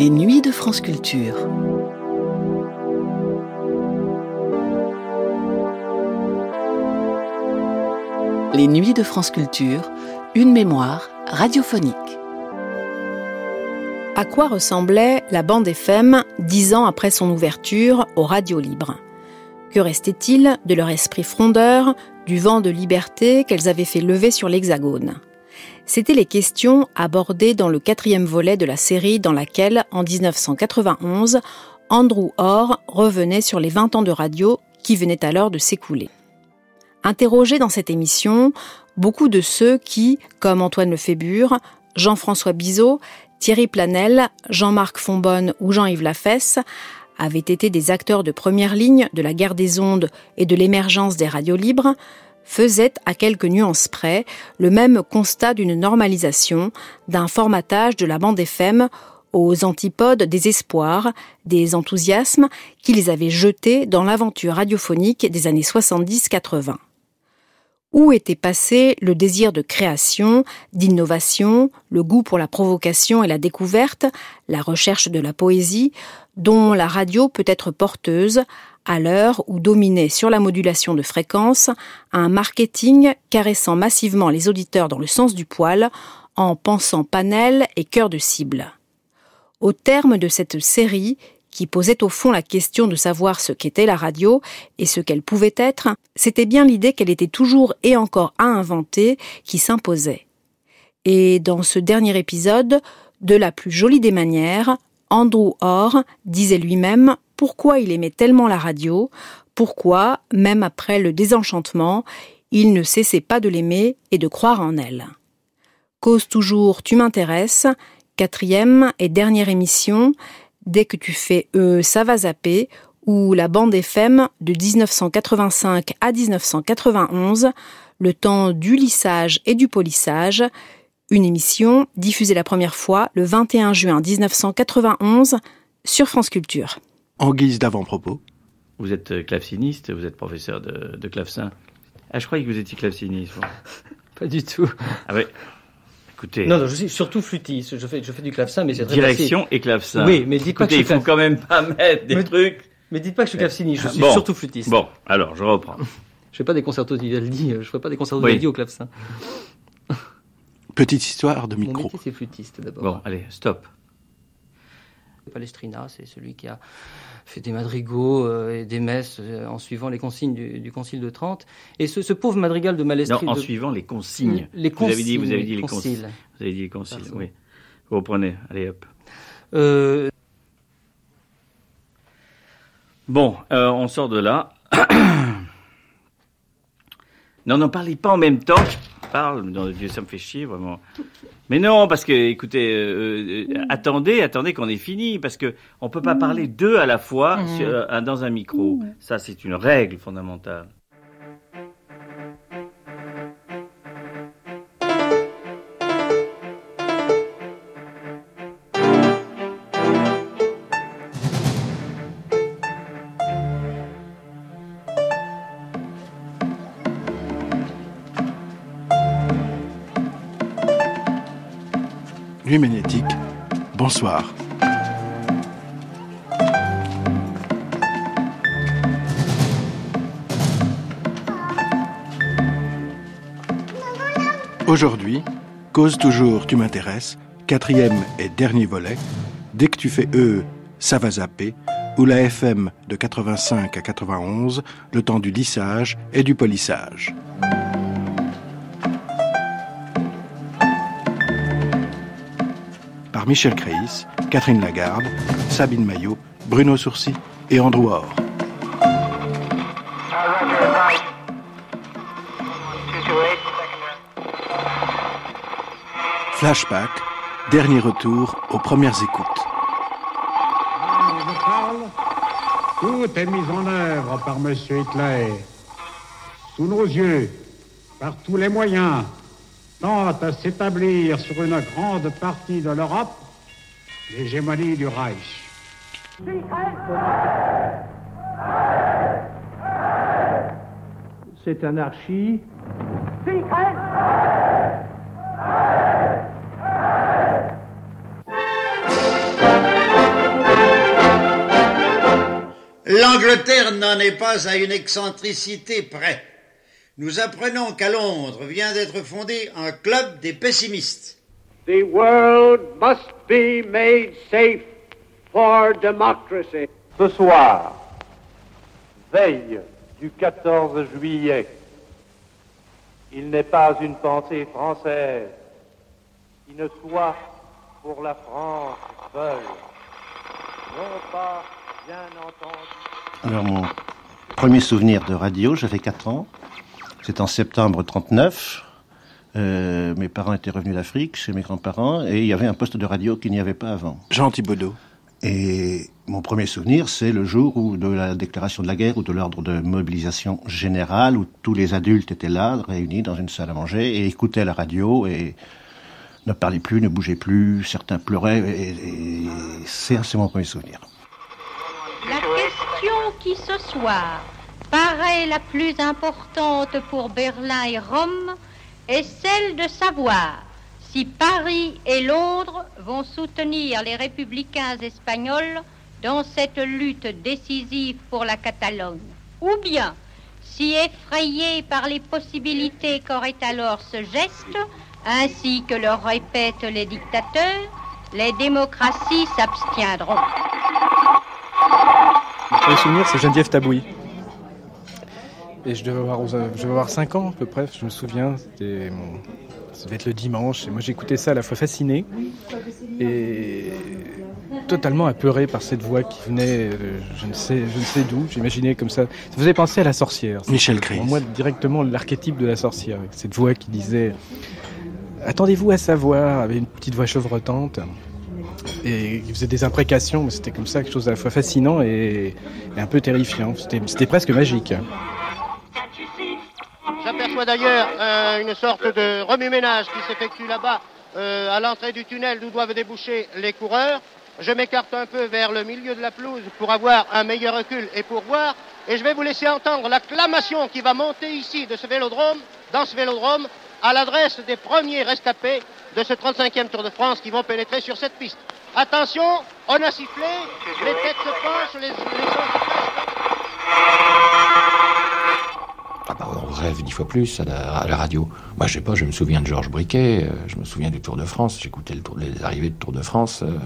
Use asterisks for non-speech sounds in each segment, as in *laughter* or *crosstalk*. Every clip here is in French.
Les nuits de France Culture. Les nuits de France Culture, une mémoire radiophonique. À quoi ressemblait la bande FM dix ans après son ouverture aux radios libres Que restait-il de leur esprit frondeur, du vent de liberté qu'elles avaient fait lever sur l'Hexagone? C'étaient les questions abordées dans le quatrième volet de la série dans laquelle, en 1991, Andrew Orr revenait sur les 20 ans de radio qui venaient alors de s'écouler. Interrogés dans cette émission, beaucoup de ceux qui, comme Antoine Lefébure, Jean-François Bizot, Thierry Planel, Jean-Marc Fonbonne ou Jean-Yves Lafesse, avaient été des acteurs de première ligne de la guerre des ondes et de l'émergence des radios libres, faisaient à quelques nuances près le même constat d'une normalisation, d'un formatage de la bande FM aux antipodes des espoirs, des enthousiasmes qu'ils avaient jetés dans l'aventure radiophonique des années 70-80. Où était passé le désir de création, d'innovation, le goût pour la provocation et la découverte, la recherche de la poésie, dont la radio peut être porteuse, à l'heure où dominait sur la modulation de fréquence un marketing caressant massivement les auditeurs dans le sens du poil, en pensant panel et cœur de cible. Au terme de cette série, qui posait au fond la question de savoir ce qu'était la radio et ce qu'elle pouvait être, c'était bien l'idée qu'elle était toujours et encore à inventer qui s'imposait. Et dans ce dernier épisode, de la plus jolie des manières, Andrew Orr disait lui-même pourquoi il aimait tellement la radio, pourquoi, même après le désenchantement, il ne cessait pas de l'aimer et de croire en elle. Cause toujours Tu m'intéresses, quatrième et dernière émission, Dès que tu fais E, ça va zapper, ou la bande FM de 1985 à 1991, le temps du lissage et du polissage, une émission diffusée la première fois le 21 juin 1991 sur France Culture. En guise d'avant-propos. Vous êtes euh, claveciniste, vous êtes professeur de, de clavecin. Ah, je croyais que vous étiez claveciniste. *laughs* Pas du tout. Ah ouais. Écoutez. Non, non, je suis surtout flûtiste. Je fais, je fais du clavecin, mais c'est très Direction facile. et clavecin. Oui, mais dites pas Écoutez, que je il faut quand même pas mettre des Mais- trucs. Mais dites pas que je suis claveciniste. Je suis Bon. surtout flûtiste. Bon, alors, je reprends. Je fais pas des concertos de Vivaldi. euh, Je ferai pas des concertos de Oui. Vivaldi au clavecin. Petite histoire de Mon micro. métier, c'est flûtiste d'abord. Bon, allez, stop. Palestrina, c'est celui qui a fait des madrigaux euh, et des messes euh, en suivant les consignes du, du Concile de Trente. Et ce, ce pauvre madrigal de Non, Malestri... en de- suivant les consignes. Les Vous avez dit, vous avez dit les conciles. consignes. Vous avez dit les consignes, Pardon. oui. Vous reprenez, allez hop. Euh, Bon, euh, on sort de là. *coughs* non, non, parlez pas en même temps. Parle, Dieu, ça me fait chier vraiment. Mais non, parce que, écoutez, euh, euh, attendez, attendez qu'on ait fini, parce que on peut pas parler deux à la fois sur- euh, dans un micro. Ça, c'est une règle fondamentale. Aujourd'hui, Cause toujours, tu m'intéresses, quatrième et dernier volet. Dès que tu fais E, ça va zapper, ou la FM de 85 à 91, le temps du lissage et du polissage. Michel Créis, Catherine Lagarde, Sabine Maillot, Bruno Sourcy et Andrew Orr. Flashback, dernier retour aux premières écoutes. Tout est mis en œuvre par M. Hitler. Sous nos yeux, par tous les moyens, tente à s'établir sur une grande partie de l'Europe l'hégémonie du Reich. Cette anarchie. L'Angleterre n'en est pas à une excentricité près. Nous apprenons qu'à Londres vient d'être fondé un club des pessimistes. The world must be made safe for democracy. Ce soir, veille du 14 juillet, il n'est pas une pensée française qui ne soit pour la France seule. Non pas, bien entendu. Alors, mon premier souvenir de radio, j'avais 4 ans. C'est en septembre 39. Euh, mes parents étaient revenus d'Afrique chez mes grands-parents et il y avait un poste de radio qu'il n'y avait pas avant. Jean Thibaudot. Et mon premier souvenir, c'est le jour où de la déclaration de la guerre ou de l'ordre de mobilisation générale, où tous les adultes étaient là, réunis dans une salle à manger et écoutaient la radio et ne parlaient plus, ne bougeaient plus, certains pleuraient et, et c'est mon premier souvenir. La question qui ce soir paraît la plus importante pour Berlin et Rome est celle de savoir si Paris et Londres vont soutenir les républicains espagnols dans cette lutte décisive pour la Catalogne, ou bien si effrayés par les possibilités qu'aurait alors ce geste, ainsi que le répètent les dictateurs, les démocraties s'abstiendront. Premier souvenir, c'est Geneviève Tabouy. Et je devais avoir, je devais avoir 5 ans à peu près, je me souviens, c'était mon, ça devait être le dimanche, et moi j'écoutais ça à la fois fasciné et totalement apeuré par cette voix qui venait, euh, je ne sais, je ne sais d'où, j'imaginais comme ça, ça faisait penser à la sorcière. Michel. Pour moi directement l'archétype de la sorcière, avec cette voix qui disait Attendez-vous à savoir, avec une petite voix chevrotante et qui faisait des imprécations, mais c'était comme ça quelque chose à la fois fascinant et, et un peu terrifiant. C'était presque magique. J'aperçois d'ailleurs euh, une sorte de remue-ménage qui s'effectue là-bas euh, à l'entrée du tunnel d'où doivent déboucher les coureurs. Je m'écarte un peu vers le milieu de la pelouse pour avoir un meilleur recul et pour voir. Et je vais vous laisser entendre l'acclamation qui va monter ici de ce vélodrome, dans ce vélodrome, à l'adresse des premiers rescapés de ce 35e Tour de France qui vont pénétrer sur cette piste. Attention, on a sifflé, les têtes se penchent, les, les se on rêve dix fois plus à la, à la, radio. Moi, je sais pas, je me souviens de Georges Briquet, euh, je me souviens du Tour de France, j'écoutais le tour, les arrivées de Tour de France. Euh,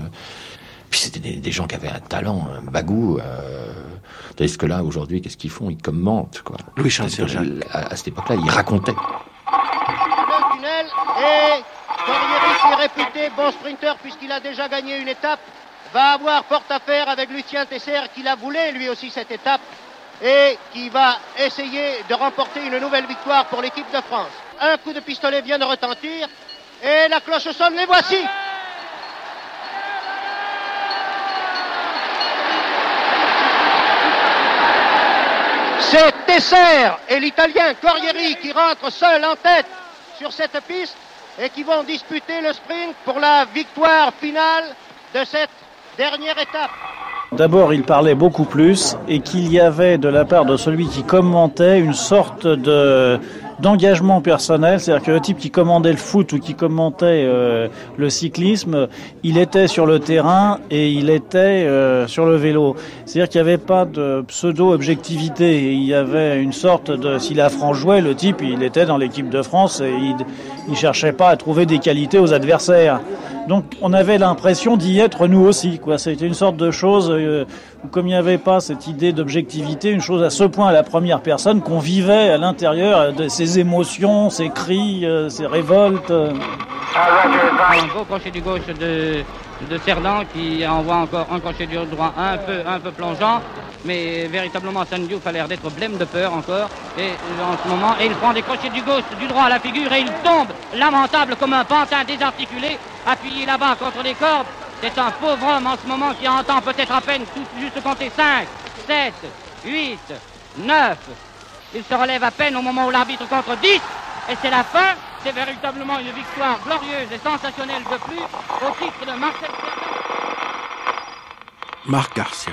puis c'était des, des, gens qui avaient un talent, un bagou. Euh, Tandis que là, aujourd'hui, qu'est-ce qu'ils font? Ils commentent, quoi. Louis Charles à, à cette époque-là, ils racontaient. Le tunnel et Corrieri, qui est réputé bon sprinter puisqu'il a déjà gagné une étape, va avoir porte à faire avec Lucien Tesser qui l'a voulu lui aussi cette étape et qui va essayer de remporter une nouvelle victoire pour l'équipe de France. Un coup de pistolet vient de retentir et la cloche sonne, les voici. C'est Tesser et l'Italien Corrieri qui rentrent seuls en tête sur cette piste et qui vont disputer le sprint pour la victoire finale de cette dernière étape. D'abord, il parlait beaucoup plus et qu'il y avait de la part de celui qui commentait une sorte de d'engagement personnel, c'est-à-dire que le type qui commandait le foot ou qui commentait euh, le cyclisme, il était sur le terrain et il était euh, sur le vélo. C'est-à-dire qu'il n'y avait pas de pseudo-objectivité. Il y avait une sorte de... Si la France jouait, le type, il était dans l'équipe de France et il ne cherchait pas à trouver des qualités aux adversaires. Donc on avait l'impression d'y être nous aussi. Quoi. C'était une sorte de chose euh, où comme il n'y avait pas cette idée d'objectivité, une chose à ce point à la première personne qu'on vivait à l'intérieur de ses émotions, ses cris, euh, ses révoltes. Un beau crochet du gauche de, de Cerdan qui envoie encore un crochet du droit un peu, un peu plongeant. Mais véritablement, Sandiouf a l'air d'être blême de peur encore. Et en ce moment, il prend des crochets du gauche, du droit à la figure et il tombe, lamentable comme un pantin désarticulé, appuyé là-bas contre les cordes. C'est un pauvre homme en ce moment qui entend peut-être à peine tout juste compter 5, 7, 8, 9. Il se relève à peine au moment où l'arbitre contre 10. Et c'est la fin. C'est véritablement une victoire glorieuse et sensationnelle de plus au titre de Marcel Marc Garcia.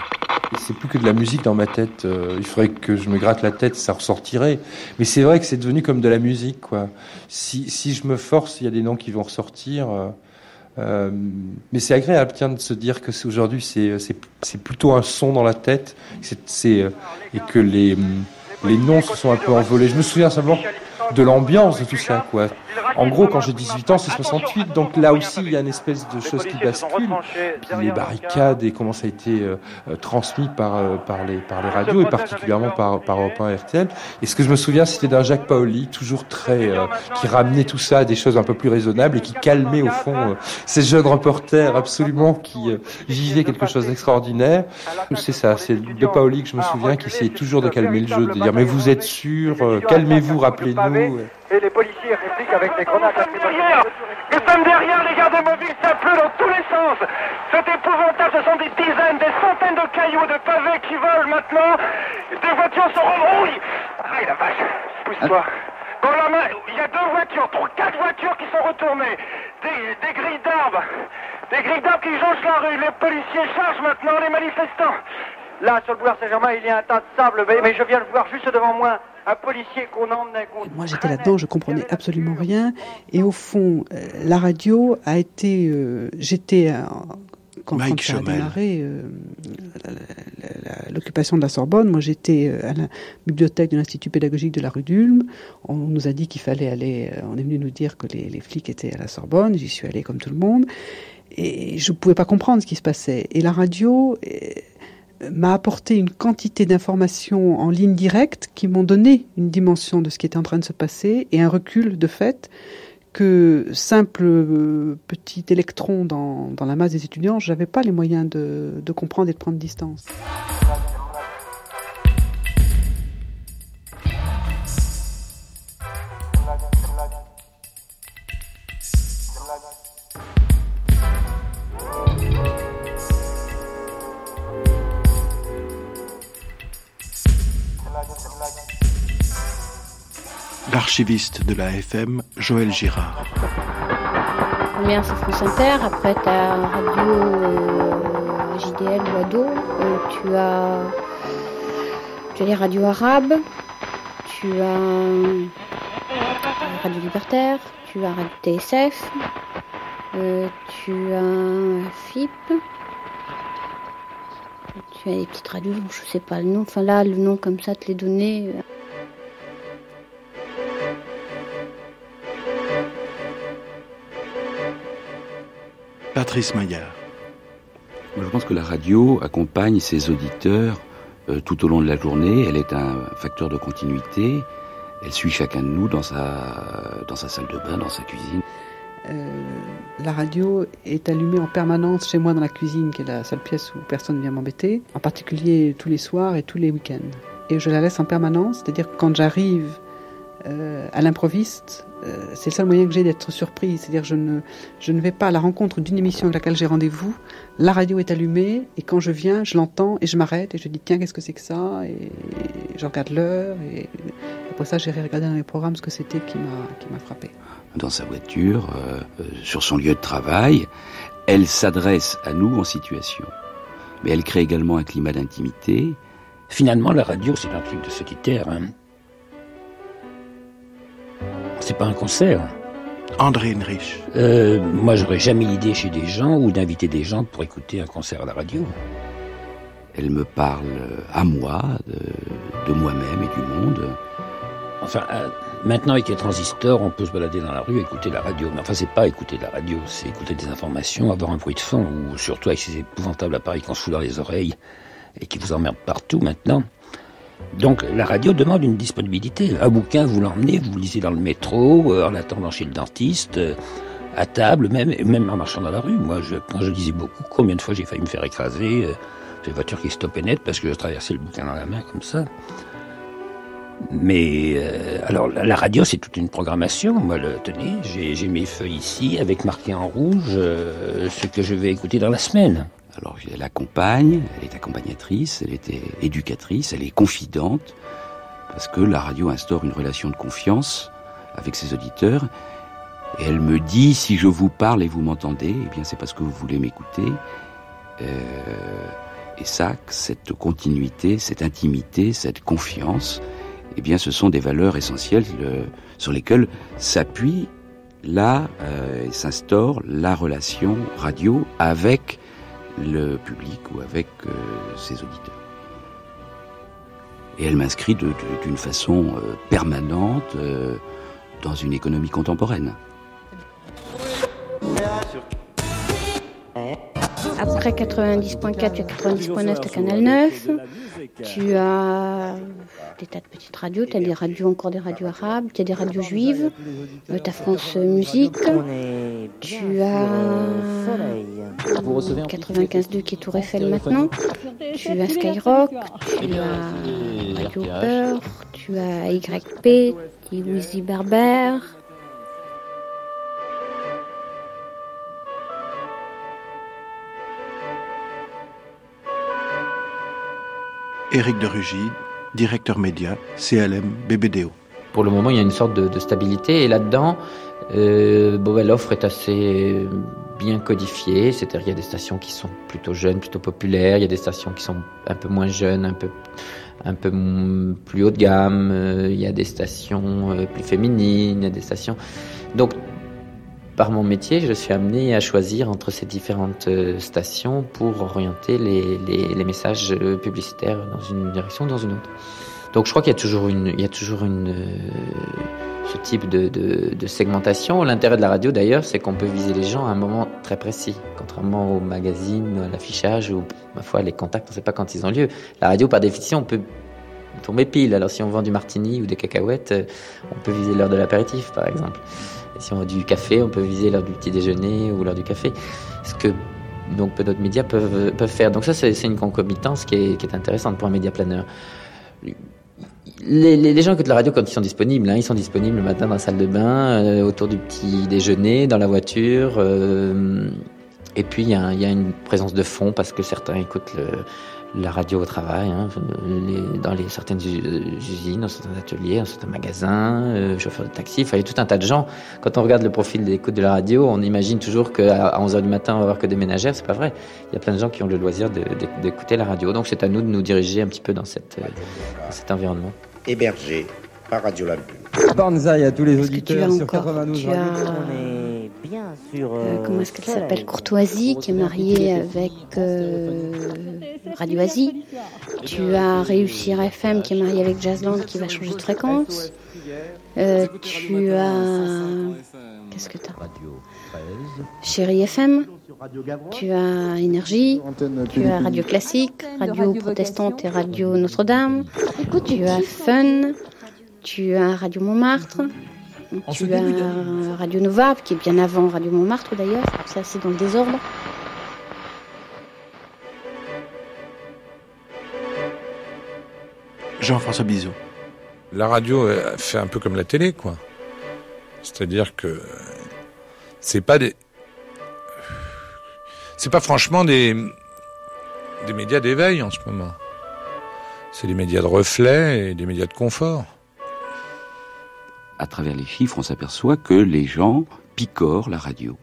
C'est plus que de la musique dans ma tête. Euh, il faudrait que je me gratte la tête, ça ressortirait. Mais c'est vrai que c'est devenu comme de la musique, quoi. Si, si je me force, il y a des noms qui vont ressortir. Euh, Euh, mais c'est agréable, tiens, de se dire que aujourd'hui c'est c'est plutôt un son dans la tête, c'est et que les les noms se sont un peu envolés. Je me souviens simplement de l'ambiance de tout ça, quoi. En gros, quand j'ai 18 ans, c'est 68, donc là aussi, il y a une espèce de chose qui bascule. Puis les barricades et comment ça a été euh, euh, transmis par, euh, par, les, par les radios et particulièrement par, par Europe 1 RTL. Et ce que je me souviens, c'était d'un Jacques Paoli, toujours très, qui ramenait tout ça à des choses un peu plus raisonnables et qui calmait au fond ces jeunes reporters absolument qui vivaient quelque chose d'extraordinaire. C'est ça, c'est de Paoli que je me souviens qui essayait toujours de calmer le jeu, de dire mais vous êtes sûr, calmez-vous, rappelez-nous. Et les policiers répliquent avec des grenades lacrymogènes. Nous sommes derrière, les gardes mobiles, ça pleut dans tous les sens. C'est épouvantable, ce sont des dizaines, des centaines de cailloux, de pavés qui volent maintenant. Des voitures sont rebrouillées. Aïe la vache, pousse-toi. Dans la main, il y a deux voitures, trois, quatre voitures qui sont retournées. Des, des grilles d'arbres. Des grilles d'arbres qui jonchent la rue. Les policiers chargent maintenant les manifestants. Là, sur le boulevard Saint-Germain, il y a un tas de sable, mais je viens le voir juste devant moi un policier qu'on emmenait. Moi j'étais là-dedans, je comprenais absolument rien. Et au fond, euh, la radio a été. euh, j'étais. euh, quand, Mike quand ça a démarré euh, l'occupation de la Sorbonne, moi j'étais à la bibliothèque de l'Institut pédagogique de la rue d'Ulm. On nous a dit qu'il fallait aller. On est venu nous dire que les, les flics étaient à la Sorbonne. J'y suis allée comme tout le monde. Et je ne pouvais pas comprendre ce qui se passait. Et la radio m'a apporté une quantité d'informations en ligne directe qui m'ont donné une dimension de ce qui était en train de se passer et un recul de fait que simple euh, petit électron dans, dans la masse des étudiants, je n'avais pas les moyens de, de comprendre et de prendre distance. L'archiviste de la FM, Joël Girard. Première c'est France Inter, après tu as Radio euh, JDL ou euh, tu as, tu as les radios arabes, tu as euh, Radio Libertaire, tu as Radio TSF, tu as FIP, tu as des petites radios, je sais pas le nom, enfin là le nom comme ça te les donner. Patrice Maillard. Je pense que la radio accompagne ses auditeurs euh, tout au long de la journée. Elle est un facteur de continuité. Elle suit chacun de nous dans sa, dans sa salle de bain, dans sa cuisine. Euh, la radio est allumée en permanence chez moi dans la cuisine, qui est la seule pièce où personne ne vient m'embêter, en particulier tous les soirs et tous les week-ends. Et je la laisse en permanence, c'est-à-dire que quand j'arrive euh, à l'improviste, euh, c'est le seul moyen que j'ai d'être surprise. C'est-à-dire je ne, je ne vais pas à la rencontre d'une émission avec laquelle j'ai rendez-vous. La radio est allumée et quand je viens, je l'entends et je m'arrête et je dis tiens qu'est-ce que c'est que ça? Et, je regarde l'heure et après ça j'ai regardé dans les programmes ce que c'était qui m'a qui m'a frappé. Dans sa voiture, euh, euh, sur son lieu de travail, elle s'adresse à nous en situation. Mais elle crée également un climat d'intimité. Finalement, la radio, c'est un truc de solitaire. Hein. C'est pas un concert. André Henrich. Euh, moi, j'aurais jamais l'idée chez des gens ou d'inviter des gens pour écouter un concert à la radio. Elle me parle à moi, de, de moi-même et du monde. Enfin, euh, maintenant avec les transistors, on peut se balader dans la rue, écouter la radio. Mais enfin, c'est pas écouter la radio, c'est écouter des informations, avoir un bruit de fond, ou surtout avec ces épouvantables appareils qu'on se fout dans les oreilles et qui vous emmerdent partout maintenant. Donc la radio demande une disponibilité. Un bouquin, vous l'emmenez, vous le lisez dans le métro, euh, en attendant chez le dentiste, euh, à table, même, en marchant dans la rue. Moi, je, quand lisais beaucoup, combien de fois j'ai failli me faire écraser euh, J'ai une voiture qui stoppait net parce que je traversais le bouquin dans la main comme ça. Mais euh, alors la, radio, c'est toute une programmation. Moi, le, tenez, j'ai mes feuilles ici avec marqué en rouge euh, ce que je vais écouter dans la semaine. Alors elle accompagne, elle est accompagnatrice, elle est éducatrice, elle est confidente, parce que la radio instaure une relation de confiance avec ses auditeurs. Et elle me dit, si je vous parle et vous m'entendez, eh bien c'est parce que vous voulez m'écouter. Euh, et ça, cette continuité, cette intimité, cette confiance, eh bien ce sont des valeurs essentielles euh, sur lesquelles s'appuie là euh, s'instaure la relation radio avec le public ou avec euh, ses auditeurs. Et elle m'inscrit d'une façon euh, permanente euh, dans une économie contemporaine. Après 90.4, tu as 90.9, tu as Canal 9. Tu as des tas de petites radios. Tu as des radios, encore des radios arabes. Tu as des radios juives. tu as France Musique. Tu as 95.2 qui est Tour Eiffel maintenant. Tu as Skyrock. Tu as Radio Peur. Tu as YP. Louisie Berber. Éric de Rugy, directeur média, CLM, BBDO. Pour le moment, il y a une sorte de, stabilité et là-dedans, euh, ben, l'offre est assez bien codifiée, c'est-à-dire il y a des stations qui sont plutôt jeunes, plutôt populaires, il y a des stations qui sont un peu moins jeunes, un peu plus haut de gamme, euh, il y a des stations euh, plus féminines, il y a des stations par mon métier, je suis amené à choisir entre ces différentes euh, stations pour orienter les, messages euh, publicitaires dans une direction ou dans une autre. Donc je crois qu'il y a toujours une, il y a toujours une, euh, ce type de, segmentation. L'intérêt de la radio d'ailleurs, c'est qu'on peut viser les gens à un moment très précis, contrairement au magazine, à l'affichage ou ma foi les contacts, on ne sait pas quand ils ont lieu. La radio, par définition, on peut tomber pile. Alors si on vend du martini ou des cacahuètes, on peut viser l'heure de l'apéritif, par exemple. Si on a du café, on peut viser l'heure du petit déjeuner ou l'heure du café. Ce que donc peu d'autres médias peuvent, faire. Donc ça, c'est une concomitance qui est, intéressante pour un média planeur. Les, gens écoutent la radio quand ils sont disponibles. Hein. Ils sont disponibles le matin dans la salle de bain, euh, autour du petit déjeuner, dans la voiture. Euh, et puis il y, a une présence de fond parce que certains écoutent le, la radio au travail, hein, les, dans les, certaines usines, dans certains ateliers, dans certains magasins, euh, chauffeurs de taxi, il y a tout un tas de gens. Quand on regarde le profil d'écoute de la radio, on imagine toujours qu'à 11h du matin, on va avoir que des ménagères, c'est pas vrai. Il y a plein de gens qui ont le loisir d'écouter la radio. Donc c'est à nous de nous diriger un petit peu dans, cette, dans cet environnement. Hébergé par Radio Lampune. Banzai à tous les auditeurs sur 92 Radio. Bien sur, euh, comment est-ce qu'elle s'appelle? Courtoisie, qui est mariée avec euh, Radio Asie. Tu as Réussir FM, qui est mariée avec Jazzland, qui va changer de fréquence. Euh, tu as. Qu'est-ce que tu as Chérie FM. Tu as Énergie. Tu as Radio Classique, Radio Protestante et Radio Notre-Dame. Tu as Fun. Tu as Radio Montmartre. Tu as Radio Nova, qui est bien avant Radio Montmartre d'ailleurs. C'est assez dans le désordre. Jean-François Bizot. La radio fait un peu comme la télé, quoi. C'est-à-dire que c'est pas des, c'est pas franchement des des médias d'éveil en ce moment. C'est des médias de reflet et des médias de confort. À travers les chiffres, on s'aperçoit que les gens picorent la radio.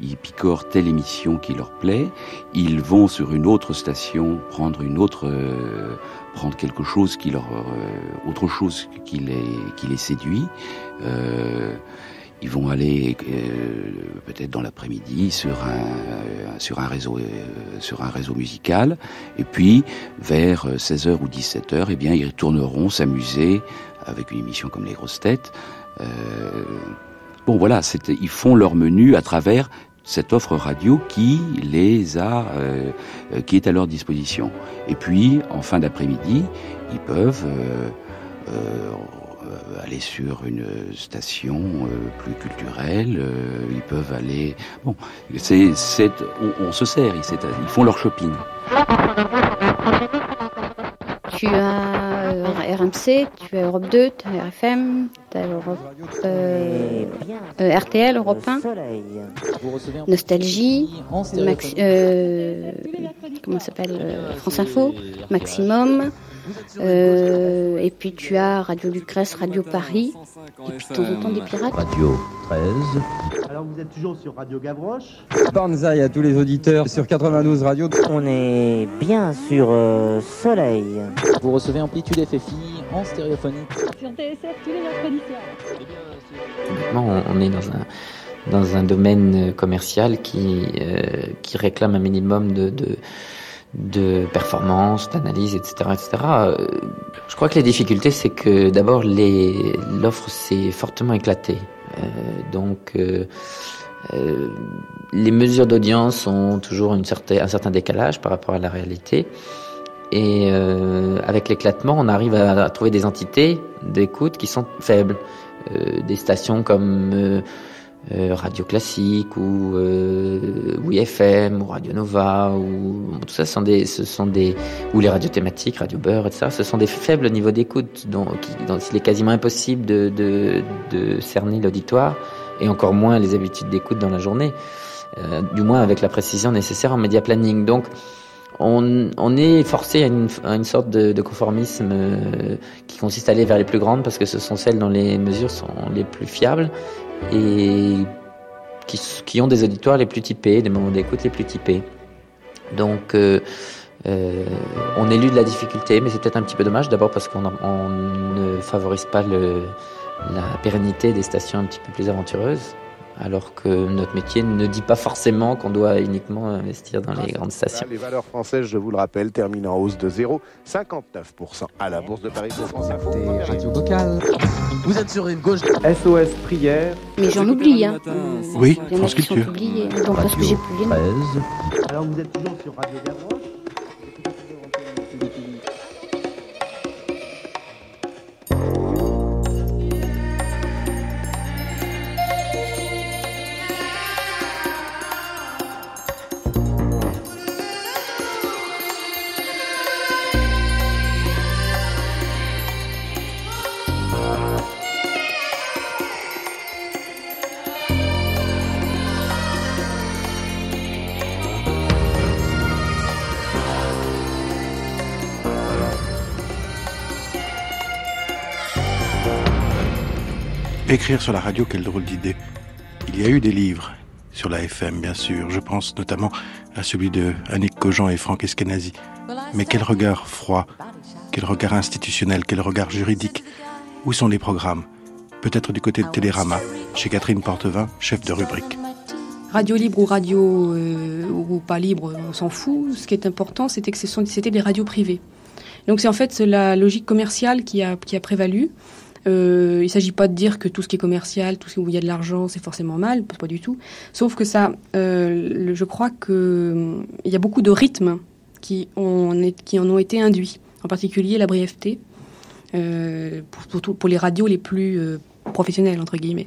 Ils picorent telle émission qui leur plaît, ils vont sur une autre station prendre une autre, euh, prendre quelque chose qui leur, euh, autre chose qui les, qui les séduit. Euh, ils vont aller euh, peut-être dans l'après-midi sur un sur un réseau sur un réseau musical et puis vers 16h ou 17h eh bien ils retourneront s'amuser avec une émission comme les grosses têtes euh, bon voilà ils font leur menu à travers cette offre radio qui les a euh, qui est à leur disposition et puis en fin d'après-midi ils peuvent aller sur une station euh, plus culturelle, euh, ils peuvent aller. Bon, c'est, on, se sert, ils, ils font leur shopping. Tu as RMC, tu as Europe 2, tu as RFM, tu as Europe, euh, euh, RTL, Europe 1, Nostalgie, Max, euh, comment s'appelle France Info, Maximum. Euh, et puis tu as Radio Lucrèce, Radio Paris, et puis de temps en temps des pirates. Radio 13. Alors vous êtes toujours sur Radio Gavroche Banzai à tous les auditeurs sur 92 Radio. On est bien sur euh, Soleil. Vous recevez Amplitude FFI en stéréophonie. Sur TSF tous les mercredis soirs. On, on est dans un dans un domaine commercial qui euh, qui réclame un minimum de, de de performance, d'analyse, etc., etc. Euh, Je crois que les difficultés, c'est que d'abord les l'offre s'est fortement éclatée. Euh, donc euh, euh, les mesures d'audience ont toujours une certaine, un certain décalage par rapport à la réalité. Et euh, avec l'éclatement, on arrive à, à trouver des entités d'écoute qui sont faibles. Euh, des stations comme euh, Radio Classique ou, euh, ou IFM ou Radio Nova ou tout ça, sont des, ce sont des ou les radios thématiques, Radio Beurre, etc. Ce sont des faibles niveaux d'écoute, donc, qui- donc il est quasiment impossible de, de, de cerner l'auditoire et encore moins les habitudes d'écoute dans la journée, euh, du moins avec la précision nécessaire en média planning. Donc on, on est forcé à une, à une sorte de, de conformisme euh, qui consiste à aller vers les plus grandes parce que ce sont celles dont les mesures sont les plus fiables et qui, ont des auditoires les plus typés, des moments d'écoute les plus typés. Donc euh, euh, on élude la difficulté, mais c'est peut-être un petit peu dommage, d'abord parce qu'on ne favorise pas la pérennité des stations un petit peu plus aventureuses, alors que notre métier ne dit pas forcément qu'on doit uniquement investir dans les grandes stations. Les valeurs françaises, je vous le rappelle, terminent en hausse de 0,59% à la Bourse de Paris pour France Info. Radio vocale. Vous êtes sur une gauche. SOS prière. Mais j'en oublie, hein. Oui, France Culture. donc parce que j'ai plus. Alors vous êtes toujours sur Radio Gavroche Écrire sur la radio, quelle drôle d'idée. Il y a eu des livres sur la FM, bien sûr. Je pense notamment à celui de Annick Cogent et Franck Eskenazi. Mais quel regard froid, quel regard institutionnel, quel regard juridique. Où sont les programmes? Peut-être du côté de Télérama, chez Catherine Portevin, chef de rubrique. Radio libre ou radio euh, ou pas libre, on s'en fout. Ce qui est important, c'était que c'était des radios privées. Donc c'est en fait la logique commerciale qui a, qui a prévalu. Euh, il ne s'agit pas de dire que tout ce qui est commercial, tout ce où il y a de l'argent, c'est forcément mal, pas du tout. Sauf que ça, euh, le- je crois hum, il y a beaucoup de rythmes qui, ont, qui en ont été induits, en particulier la brièveté, euh, pour, pour pour les radios les plus euh, professionnelles, entre guillemets.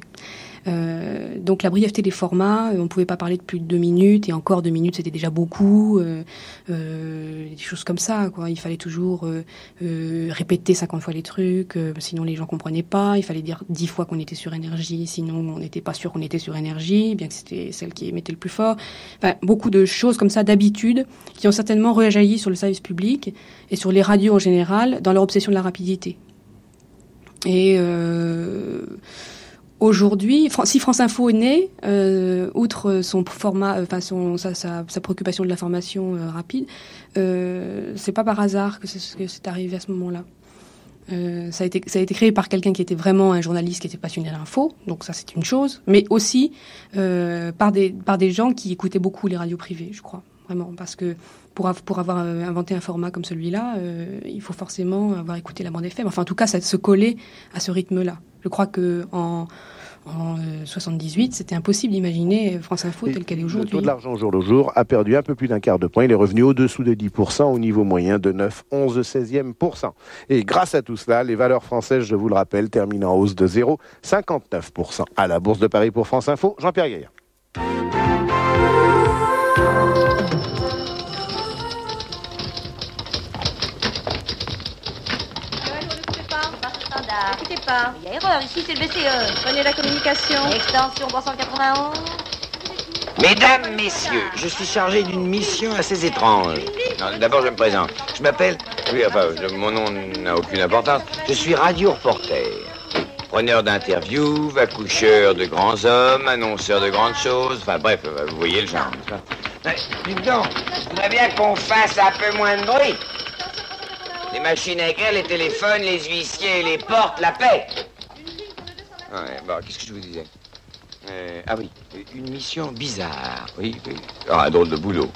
Euh, donc la brièveté des formats, euh, on ne pouvait pas parler de plus de deux minutes, et encore deux minutes c'était déjà beaucoup, euh, euh, des choses comme ça. Quoi. Il fallait toujours euh, répéter 50 fois les trucs, sinon les gens comprenaient pas. Il fallait dire dix fois qu'on était sur énergie, sinon on n'était pas sûr qu'on était sur énergie, bien que c'était celle qui émettait le plus fort. Enfin, beaucoup de choses comme ça, d'habitude, qui ont certainement réjailli sur le service public et sur les radios en général, dans leur obsession de la rapidité. Et aujourd'hui, si France Info est né, euh, outre son format, euh, enfin sa, sa, sa préoccupation de l'information euh, rapide, euh, c'est pas par hasard que c'est arrivé à ce moment-là. Euh, ça, a été, ça a été créé par quelqu'un qui était vraiment un journaliste qui était passionné d'info, donc ça c'est une chose, mais aussi euh, par, des, par des gens qui écoutaient beaucoup les radios privées, je crois, vraiment, parce que pour, av- pour avoir euh, inventé un format comme celui-là, euh, il faut forcément avoir écouté la bande FM, enfin en tout cas ça se coller à ce rythme-là. Je crois que en, en euh, 78, c'était impossible d'imaginer France Info telle qu'elle est Le aujourd'hui. taux de l'argent au jour le jour a perdu un peu plus d'un quart de point. Il est revenu au-dessous de 10% au niveau moyen de 9, 11 16e pourcent. Et grâce à tout cela, les valeurs françaises, je vous le rappelle, terminent en hausse de 0,59% à la Bourse de Paris pour France Info. Jean-Pierre Gaillard. N'écoutez pas. Il y a erreur, ici c'est le BCE. Prenez la communication. Extension 391. Mesdames, messieurs, je suis chargé d'une mission assez étrange. D'abord, je me présente. Je m'appelle. Oui, enfin, je- mon nom n'a aucune importance. Je suis radio-reporter. Preneur d'interviews, accoucheur de grands hommes, annonceur de grandes choses. Enfin, bref, vous voyez le genre, Mais, donc, je voudrais bien qu'on fasse un peu moins de bruit. Les machines à écrire, les téléphones, les huissiers, les portes, la paix. Ouais, bon, qu'est-ce que je vous disais Euh, Ah oui, une mission bizarre. Oui, oui. Ah, un drôle de boulot.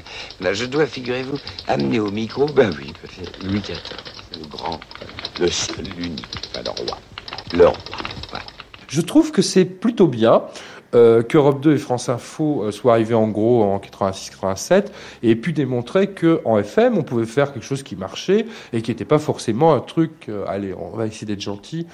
*laughs* Je dois, figurez-vous, amener au micro, ben oui, Louis XIV, le grand, le seul, l'unique, enfin, le roi. Le roi. Je trouve que c'est plutôt bien. Euh, qu'Europe 2 et France Info euh, soient arrivés en gros en 86-87 et aient pu démontrer que en FM on pouvait faire quelque chose qui marchait et qui n'était pas forcément un truc. euh, allez, on va essayer d'être gentil.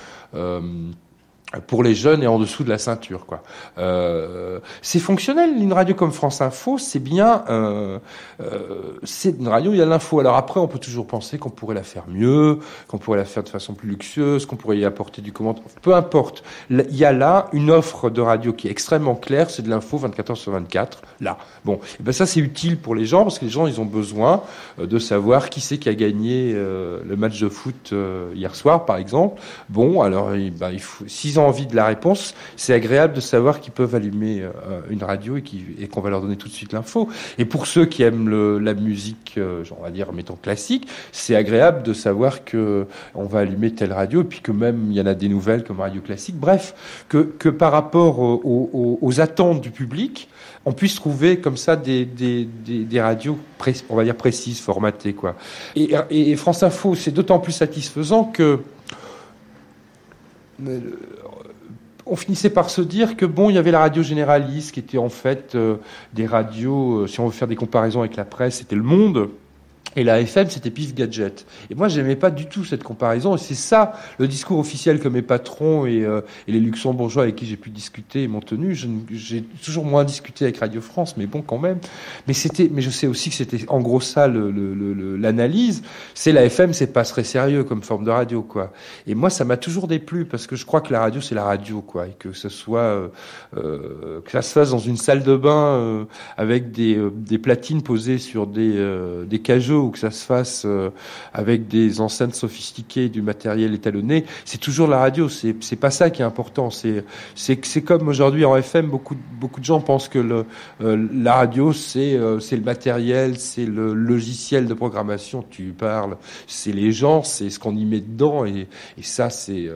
Pour les jeunes et en dessous de la ceinture, quoi. Euh, c'est fonctionnel. Une radio comme France Info, c'est bien. Euh, euh, c'est une radio, il y a l'info. Alors après, on peut toujours penser qu'on pourrait la faire mieux, qu'on pourrait la faire de façon plus luxueuse, qu'on pourrait y apporter du commentaire. Peu importe. Il y a là une offre de radio qui est extrêmement claire. C'est de l'info 24 heures sur 24. Là, bon, et ben ça c'est utile pour les gens parce que les gens ils ont besoin euh, de savoir qui c'est qui a gagné euh, le match de foot euh, hier soir, par exemple. Bon, alors eh ben, il faut, s'ils envie de la réponse, c'est agréable de savoir qu'ils peuvent allumer euh, une radio et qu'on va leur donner tout de suite l'info. Et pour ceux qui aiment la musique, euh, on va dire mettons classique, c'est agréable de savoir que on va allumer telle radio et puis que même il y en a des nouvelles comme radio classique. Bref, que, par rapport aux, attentes du public, on puisse trouver comme ça des, radios, on va dire précises, formatées, quoi. Et, France Info, c'est d'autant plus satisfaisant que on finissait par se dire que bon, il y avait la radio généraliste qui était en fait euh, des radios, euh, si on veut faire des comparaisons avec la presse, c'était Le Monde. Et la FM, c'était Pif Gadget. Et moi, j'aimais pas du tout cette comparaison. Et c'est ça, le discours officiel que mes patrons et, euh, et les luxembourgeois avec qui j'ai pu discuter m'ont tenu. J'ai toujours moins discuté avec Radio France, mais bon, quand même. Mais c'était, mais je sais aussi que c'était en gros ça le- le- le- le- l'analyse. C'est la FM, c'est pas très sérieux comme forme de radio, quoi. Et moi, ça m'a toujours déplu parce que je crois que la radio, c'est la radio, quoi, et que ce soit euh, euh, que ça se fasse dans une salle de bain euh, avec des, euh, des platines posées sur des, des cajots ou que ça se fasse euh, avec des enceintes sophistiquées, du matériel étalonné, c'est toujours la radio. C'est c'est pas ça qui est important. C'est c'est comme aujourd'hui en FM, beaucoup beaucoup de gens pensent que euh, la radio c'est euh, c'est le matériel, c'est le logiciel de programmation. Tu parles, c'est les gens, c'est ce qu'on y met dedans et, ça c'est-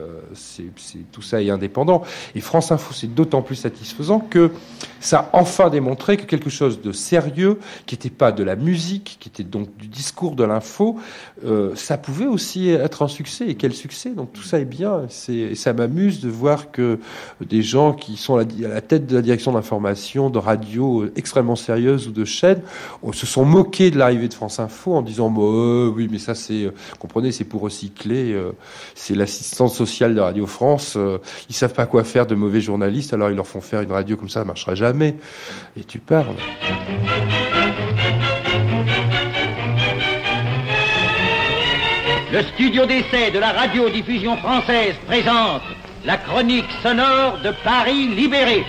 tout ça est indépendant. Et France Info c'est d'autant plus satisfaisant que ça a enfin démontré que quelque chose de sérieux, qui n'était pas de la musique, qui était donc du discours de l'info, euh, ça pouvait aussi être un succès. Et quel succès? Donc tout ça est bien. Et ça m'amuse de voir que des gens qui sont à la, tête de la direction d'information, de radio euh, extrêmement sérieuse ou de chaîne, euh, se sont moqués de l'arrivée de France Info en disant bah, oui, mais ça c'est, comprenez, c'est pour recycler. c'est l'assistance sociale de Radio France. ils savent pas quoi faire de mauvais journalistes, alors ils leur font faire une radio comme ça, ça marchera jamais. Et tu parles. Le studio d'essai de la radiodiffusion française présente la chronique sonore de Paris libéré.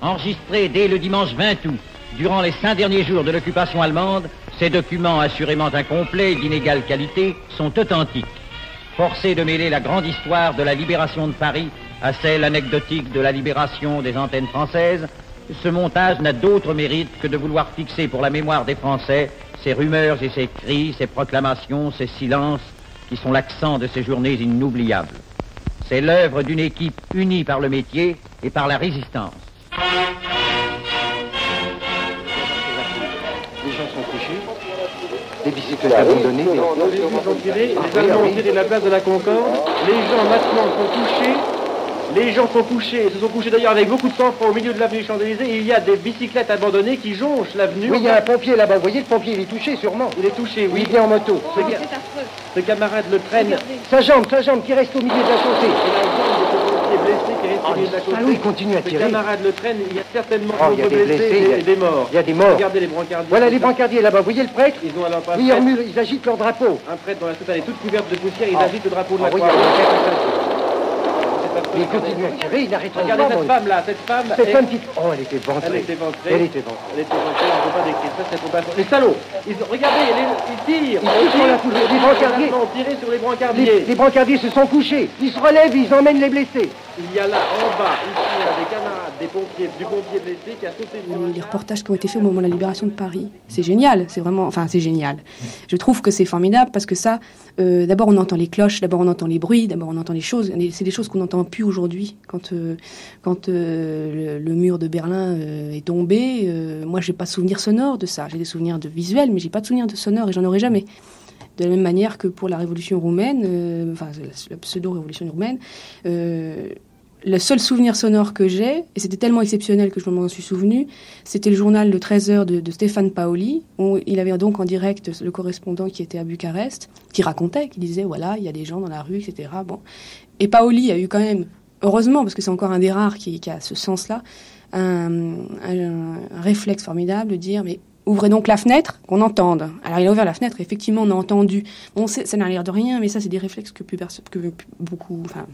Enregistré dès le dimanche 20 août, durant les cinq derniers jours de l'occupation allemande, ces documents assurément incomplets et d'inégale qualité sont authentiques. Forcé de mêler la grande histoire de la libération de Paris à celle anecdotique de la libération des antennes françaises, ce montage n'a d'autre mérite que de vouloir fixer pour la mémoire des Français ces rumeurs et ces cris, ces proclamations, ces silences qui sont l'accent de ces journées inoubliables. C'est l'œuvre d'une équipe unie par le métier et par la résistance. Les gens sont couchés, les bicyclettes abandonnées. Les bus ont tiré, les Allemands ont tiré de la place de la Concorde. Les gens maintenant sont couchés. Les gens sont couchés, se sont couchés d'ailleurs avec beaucoup de sang-froid au milieu de l'avenue Champs-Élysées. Et il y a des bicyclettes abandonnées qui jonchent l'avenue. Oui, il y a un pompier là-bas. Vous voyez, le pompier, il est touché sûrement. Il est touché, oui. Il vient en moto. Ce, ga- ce camarade le traîne. Sa jambe, sa jambe qui reste au milieu de la chaussée. Il est blessé qui reste au milieu de la chaussée. Ah oui, il continue à Ce tirer. camarade le traîne, il y a certainement Oh, il y a nombreux des blessés blessés, il y a- et des morts. il y a des morts. Regardez les brancardiers. Voilà les brancardiers là-bas. Vous voyez le prêtre Ils ont alors pas Oui, ils agitent leur drapeau. Un prêtre dont la soutane est toute couverte de poussière, ils Ah. agitent le drapeau de Ah la oui, croix. Il continue à tirer, il n'arrête Regardez cette femme là, cette femme. Cette femme qui... Oh, elle était ventrée. Elle était ventrée. Elle était ventrée. Elle était ventrée, on ne peut pas décrire ça, c'est. Les salauds ils, Regardez, les- ils tirent Ils tirent sur la foule. Les brancardiers. Ils ont tiré sur les brancardiers. Les, les brancardiers se sont couchés. Ils se relèvent, ils emmènent les blessés. Il y a là, en bas, des pompiers, du pompier blessé qui a sauté les reportages qui ont été faits au moment de la libération de Paris. C'est génial, c'est vraiment, enfin c'est génial. Je trouve que c'est formidable parce que ça, euh, d'abord on entend les cloches, d'abord on entend les bruits, d'abord on entend les choses. C'est des choses qu'on n'entend plus aujourd'hui. Quand euh, quand euh, le, le mur de Berlin est tombé, moi j'ai pas de souvenir sonore de ça. J'ai des souvenirs de visuels, mais j'ai pas de souvenir de sonore et j'en aurai jamais. De la même manière que pour la révolution roumaine, enfin la, pseudo-révolution roumaine, le seul souvenir sonore que j'ai, et c'était tellement exceptionnel que je m'en suis souvenu, c'était le journal de 13 heures de, de Stéphane Paoli, où il avait donc en direct le correspondant qui était à Bucarest, qui racontait, qui disait voilà, il y a des gens dans la rue, etc. Bon. Et Paoli a eu quand même, heureusement, parce que c'est encore un des rares qui, a ce sens-là, un, réflexe formidable de dire mais ouvrez donc la fenêtre, qu'on entende. Alors il a ouvert la fenêtre, et effectivement on a entendu. Bon, ça n'a l'air de rien, mais ça c'est des réflexes que, plus que beaucoup, enfin,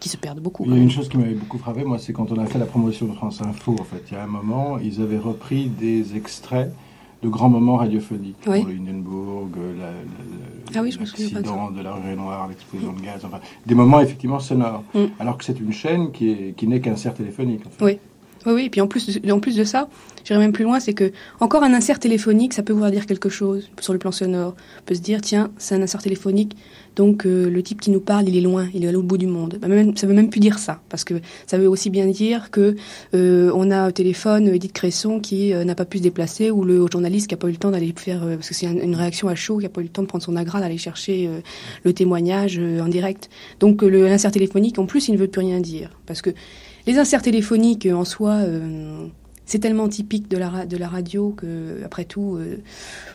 qui se perdent beaucoup. Il y a une chose qui m'avait beaucoup frappé, moi, c'est quand on a fait la promotion de France Info, en fait. Il y a un moment, ils avaient repris des extraits de grands moments radiophoniques. Oui. Pour le Hindenburg, Ah de ça. l'accident de la rue Noire, l'explosion de gaz, enfin, des moments effectivement sonores. Mm. Alors que c'est une chaîne qui est- qui n'est qu'un insert téléphonique. en fait. Oui. Oui, oui, et puis en plus, en plus de ça, j'irai même plus loin, c'est que encore un insert téléphonique, ça peut vouloir dire quelque chose sur le plan sonore. On peut se dire, tiens, c'est un insert téléphonique, donc euh, le type qui nous parle, il est loin, il est à l'autre bout du monde. Bah, même, ça veut même plus dire ça, parce que ça veut aussi bien dire que euh, on a au téléphone Edith Cresson qui euh, n'a pas pu se déplacer, ou le journaliste qui n'a pas eu le temps d'aller faire, euh, parce que c'est un- une réaction à chaud, qui n'a pas eu le temps de prendre son agra, d'aller chercher euh, le témoignage euh, en direct. Donc l'insert téléphonique, en plus, il ne veut plus rien dire, parce que les inserts téléphoniques, en soi, euh, c'est tellement typique de la, ra- de la radio que, après tout, euh,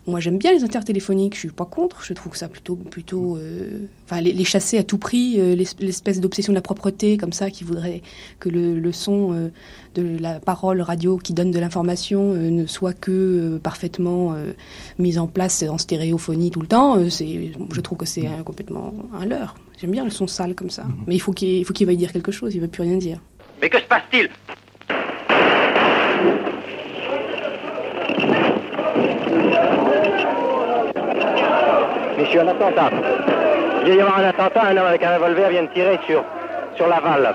moi j'aime bien les inserts téléphoniques, je suis pas contre, je trouve ça plutôt, plutôt, euh, enfin les, les chasser à tout prix, euh, l'es- l'espèce d'obsession de la propreté comme ça qui voudrait que le, le son euh, de la parole radio qui donne de l'information euh, ne soit que euh, parfaitement euh, mis en place en stéréophonie tout le temps. euh, c'est, je trouve que c'est un- complètement un leurre. J'aime bien le son sale comme ça, mais il faut qu'il, qu'il veuille dire quelque chose, il veut plus rien dire. Mais que se passe-t-il? Messieurs, un attentat. Il vient y avoir un attentat, un homme avec un revolver vient de tirer sur, sur Laval.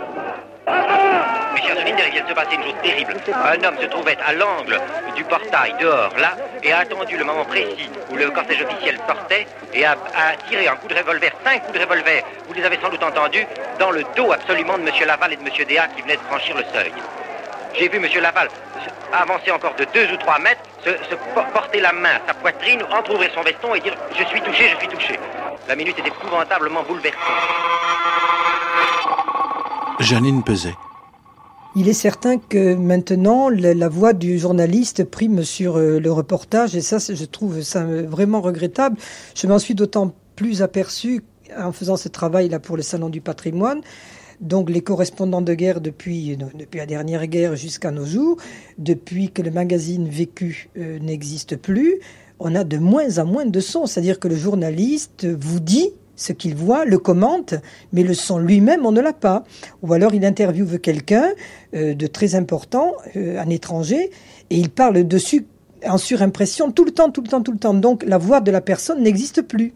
Mes chers amis, il vient de se passer une chose terrible. Un homme se trouvait à l'angle du portail, dehors, là, et a attendu le moment précis où le cortège officiel sortait et a, a tiré un coup de revolver, cinq coups de revolver, vous les avez sans doute entendus, dans le dos absolument de M. Laval et de M. Déa qui venaient de franchir le seuil. J'ai vu M. Laval avancer encore de deux ou trois mètres, se, se por- porter la main à sa poitrine, entrouvrir son veston et dire « Je suis touché, je suis touché ». La minute est épouvantablement bouleversante. Janine Peset. Il est certain que maintenant, la, la voix du journaliste prime sur euh, le reportage, et ça, je trouve ça euh, vraiment regrettable. Je m'en suis d'autant plus aperçu en faisant ce travail-là pour le Salon du patrimoine. Donc les correspondants de guerre depuis, euh, depuis la dernière guerre jusqu'à nos jours, depuis que le magazine Vécu euh, n'existe plus, on a de moins en moins de sons. C'est-à-dire que le journaliste vous dit ce qu'il voit, le commente, mais le son lui-même, on ne l'a pas. Ou alors il interviewe quelqu'un euh, de très important, un étranger, et il parle dessus en surimpression tout le temps, tout le temps, tout le temps. Donc la voix de la personne n'existe plus.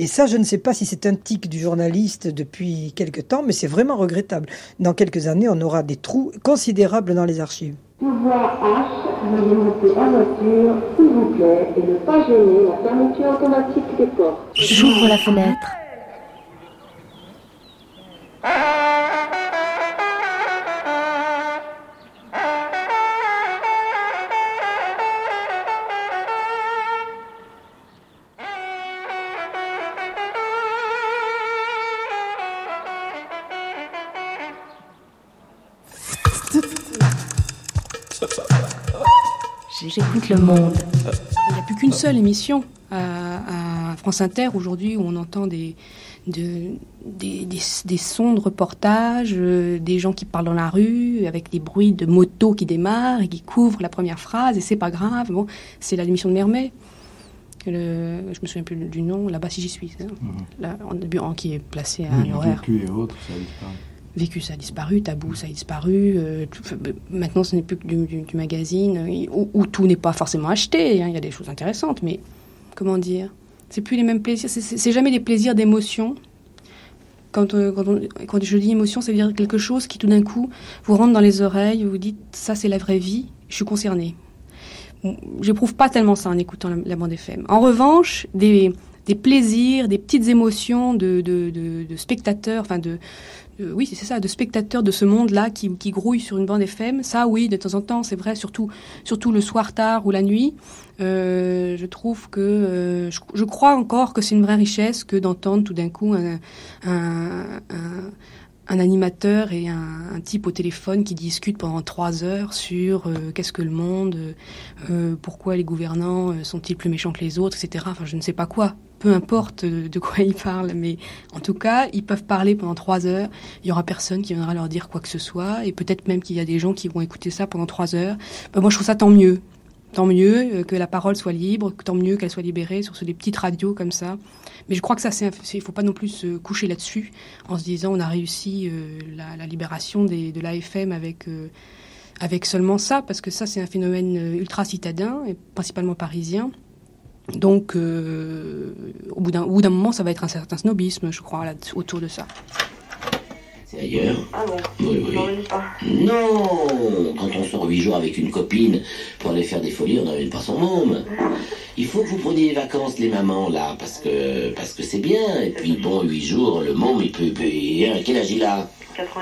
Et ça, je ne sais pas si c'est un tic du journaliste depuis quelque temps, mais c'est vraiment regrettable. Dans quelques années, on aura des trous considérables dans les archives. Pouvoir H, veuillez monter en voiture, s'il vous plaît, et ne pas gêner la fermeture automatique des portes. J'ouvre la fenêtre. J'écoute le monde. Il n'y a plus qu'une seule émission à, à France Inter aujourd'hui où on entend des, de- des, des, des sons de reportage, euh, des gens qui parlent dans la rue, avec des bruits de motos qui démarrent et qui couvrent la première phrase, et c'est pas grave. Bon, c'est la l'émission de Mermet. Le, je me souviens plus du nom, là-bas si j'y suis, ça Là, en en- qui est placé à un horaire. Et autres, ça. Vécu, ça a disparu. Tabou, ça a disparu. euh, maintenant, ce n'est plus que du, magazine euh, où, tout n'est pas forcément acheté. hein, Il y a des choses intéressantes, mais comment dire C'est plus les mêmes plaisirs. c'est- jamais des plaisirs d'émotion quand, euh, quand, je dis émotion, ça veut dire quelque chose qui tout d'un coup vous rentre dans les oreilles, vous dites ça c'est la vraie vie, je suis concerné. Bon, J'éprouve pas tellement ça en écoutant la, la bande FM. En revanche, des, plaisirs, des petites émotions de, de spectateurs, enfin de, de- oui c'est ça, de spectateurs de ce monde-là qui, grouillent sur une bande FM, ça oui de temps en temps c'est vrai, surtout surtout le soir tard ou la nuit. Euh, je trouve que euh, je, crois encore que c'est une vraie richesse que d'entendre tout d'un coup un, animateur et un, type au téléphone qui discutent pendant trois heures sur euh, qu'est-ce que le monde, euh, pourquoi les gouvernants euh, sont-ils plus méchants que les autres, etc. Enfin, je ne sais pas quoi. Peu importe de, de quoi ils parlent, mais en tout cas, ils peuvent parler pendant trois heures. Il y aura personne qui viendra leur dire quoi que ce soit, et peut-être même qu'il y a des gens qui vont écouter ça pendant trois heures. Ben, moi, je trouve ça tant mieux. Tant mieux euh, que la parole soit libre, tant mieux qu'elle soit libérée sur des petites radios comme ça. Mais je crois que ça, c'est, il faut pas non plus se coucher là-dessus en se disant on a réussi euh, la, libération de l'AFM avec euh, avec seulement ça, parce que ça c'est un phénomène euh, ultra citadin et principalement parisien. Donc, euh, au bout d'un moment, ça va être un certain snobisme, je crois, là, autour de ça. C'est ailleurs. Ah bon Oui, oui. Pas. Non Quand on sort huit jours avec une copine pour aller faire des folies, on n'amène pas son môme. Il faut que vous preniez des vacances, les mamans, là, parce que parce que c'est bien. Et puis, bon, huit jours, le môme, il peut... il peut- il- quel âge il a? 4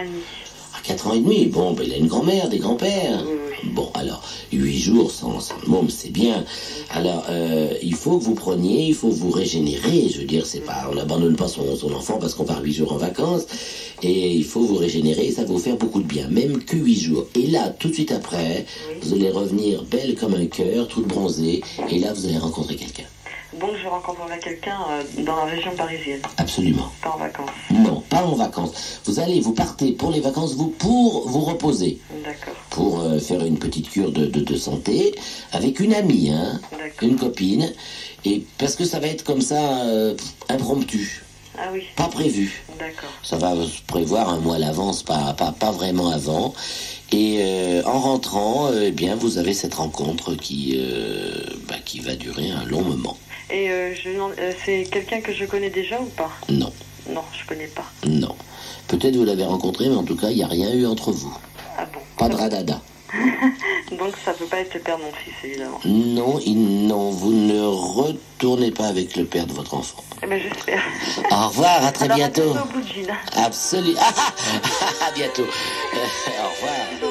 ans et demi. À 4 ans et demi. Bon, ben, il a une grand-mère, des grands-pères. Bon, alors, huit jours sans, sans le môme, c'est bien. Alors, euh, il faut que vous preniez, il faut vous régénérer. Je veux dire, c'est pas, on n'abandonne pas son, son enfant parce qu'on part huit jours en vacances. Et il faut vous régénérer, ça va vous faire beaucoup de bien, même que huit jours. Et là, tout de suite après, vous allez revenir belle comme un cœur, toute bronzée. Et là, vous allez rencontrer quelqu'un. Donc je rencontrerai quelqu'un euh, dans la région parisienne, Absolument. pas en vacances. Non, pas en vacances. Vous allez, vous partez pour les vacances, vous pour vous reposer. D'accord. Pour euh, faire une petite cure de, de, de santé avec une amie, hein, une copine. Et parce que ça va être comme ça, euh, impromptu, Ah oui. pas prévu. D'accord. Ça va se prévoir un mois à l'avance, pas, pas, pas vraiment avant. Et euh, en rentrant, eh bien, vous avez cette rencontre qui, euh, bah, qui va durer un long moment. Et euh, euh, c'est quelqu'un que je connais déjà ou pas? Non, Non, je connais pas. non. Peut-être vous l'avez rencontré, mais en tout cas, il n'y a rien eu entre vous. Ah bon Pas de radada. *laughs* Donc ça peut pas être le père de mon fils, évidemment. Non, il- non, vous ne retournez pas avec le père de votre enfant. Eh ben j'espère. Au revoir, à très Alors, bientôt. Absolument. à bientôt. *laughs* *laughs* Au revoir.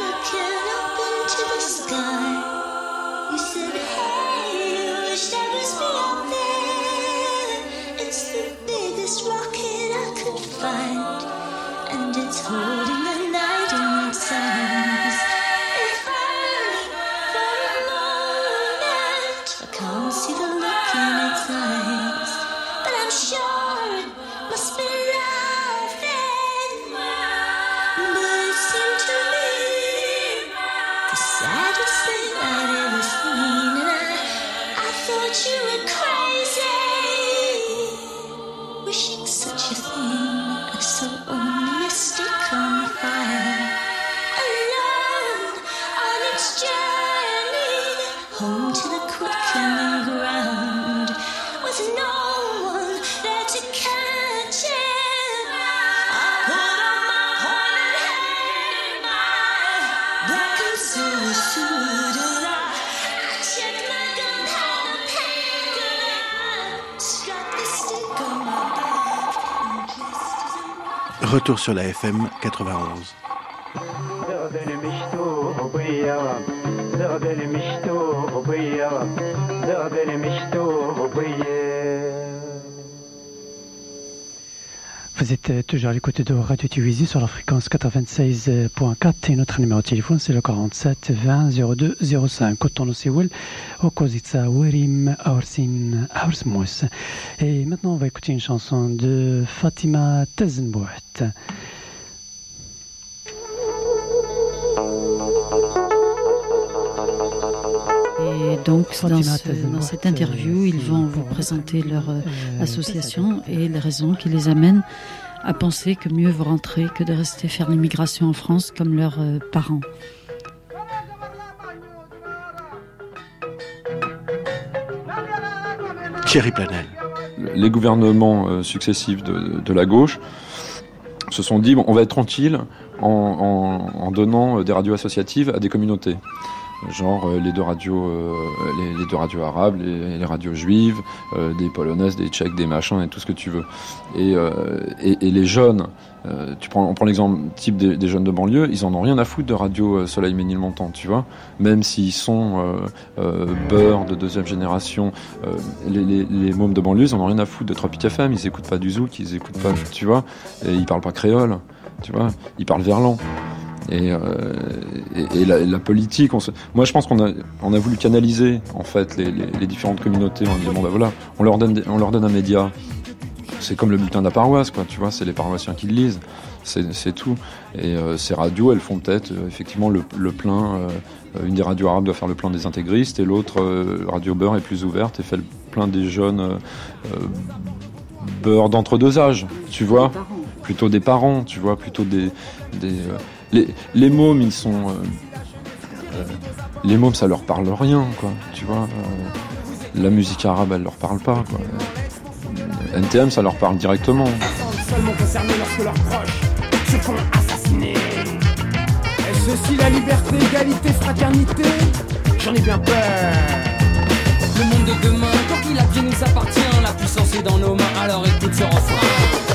Retour sur la FM 91. Vous êtes toujours à l'écoute de Radio Tiwizi sur la fréquence 96.4 et notre numéro de téléphone c'est le 47 20 02 05. Koton Siwil, Okozitsa Werim Aursin Aursmus. Et maintenant on va écouter une chanson de Fatima Tezenbouet. Et donc, dans, ce- cette interview, ils vont vous présenter leur euh, association et les raisons qui les amènent à penser que mieux vaut rentrer que de rester faire l'immigration en France comme leurs euh, parents. Thierry Planel. les gouvernements euh, successifs de, de la gauche se sont dit, bon, on va être tranquille en, en- en donnant euh, des radios associatives à des communautés. Genre euh, les deux radios, euh, les, deux radios arabes, les, radios juives, euh, des polonaises, des tchèques, des machins et tout ce que tu veux. Et, et, les jeunes, tu prends, on prend l'exemple type des, jeunes de banlieue, ils en ont rien à foutre de radio Soleil Ménilmontant, tu vois. Même s'ils sont beurre de deuxième génération, les, les, les mômes de banlieue, ils en ont rien à foutre de Tropic FM, ils écoutent pas du zouk, ils écoutent pas, tu vois, et ils parlent pas créole, tu vois, ils parlent verlan. Et, euh, et, et la, la politique, on se... moi je pense qu'on a, on a voulu canaliser en fait les, les, les différentes communautés. On dit bon bah voilà, on leur donne, des- on leur donne un média. C'est comme le bulletin de la paroisse, quoi. Tu vois, c'est les paroissiens qui le lisent. C'est tout. Et euh, ces radios, elles font peut-être euh, effectivement le, le plein. une des radios arabes doit faire le plein des intégristes et l'autre, Radio Beurre, est plus ouverte et fait le plein des jeunes beurre d'entre deux âges. Tu vois, plutôt des parents. Tu vois, plutôt des, des les, les mômes, ils sont. euh, euh, les mômes, ça leur parle rien, quoi. Tu vois. euh, la musique arabe, elle leur parle pas, quoi. NTM, ça leur parle directement. seulement concernés lorsque leurs proches se font assassiner. Est-ce aussi la liberté, égalité, fraternité? J'en ai bien peur. Le monde de demain, tant qu'il a bien nous appartient, la puissance est dans nos mains, alors écoute ce refrain.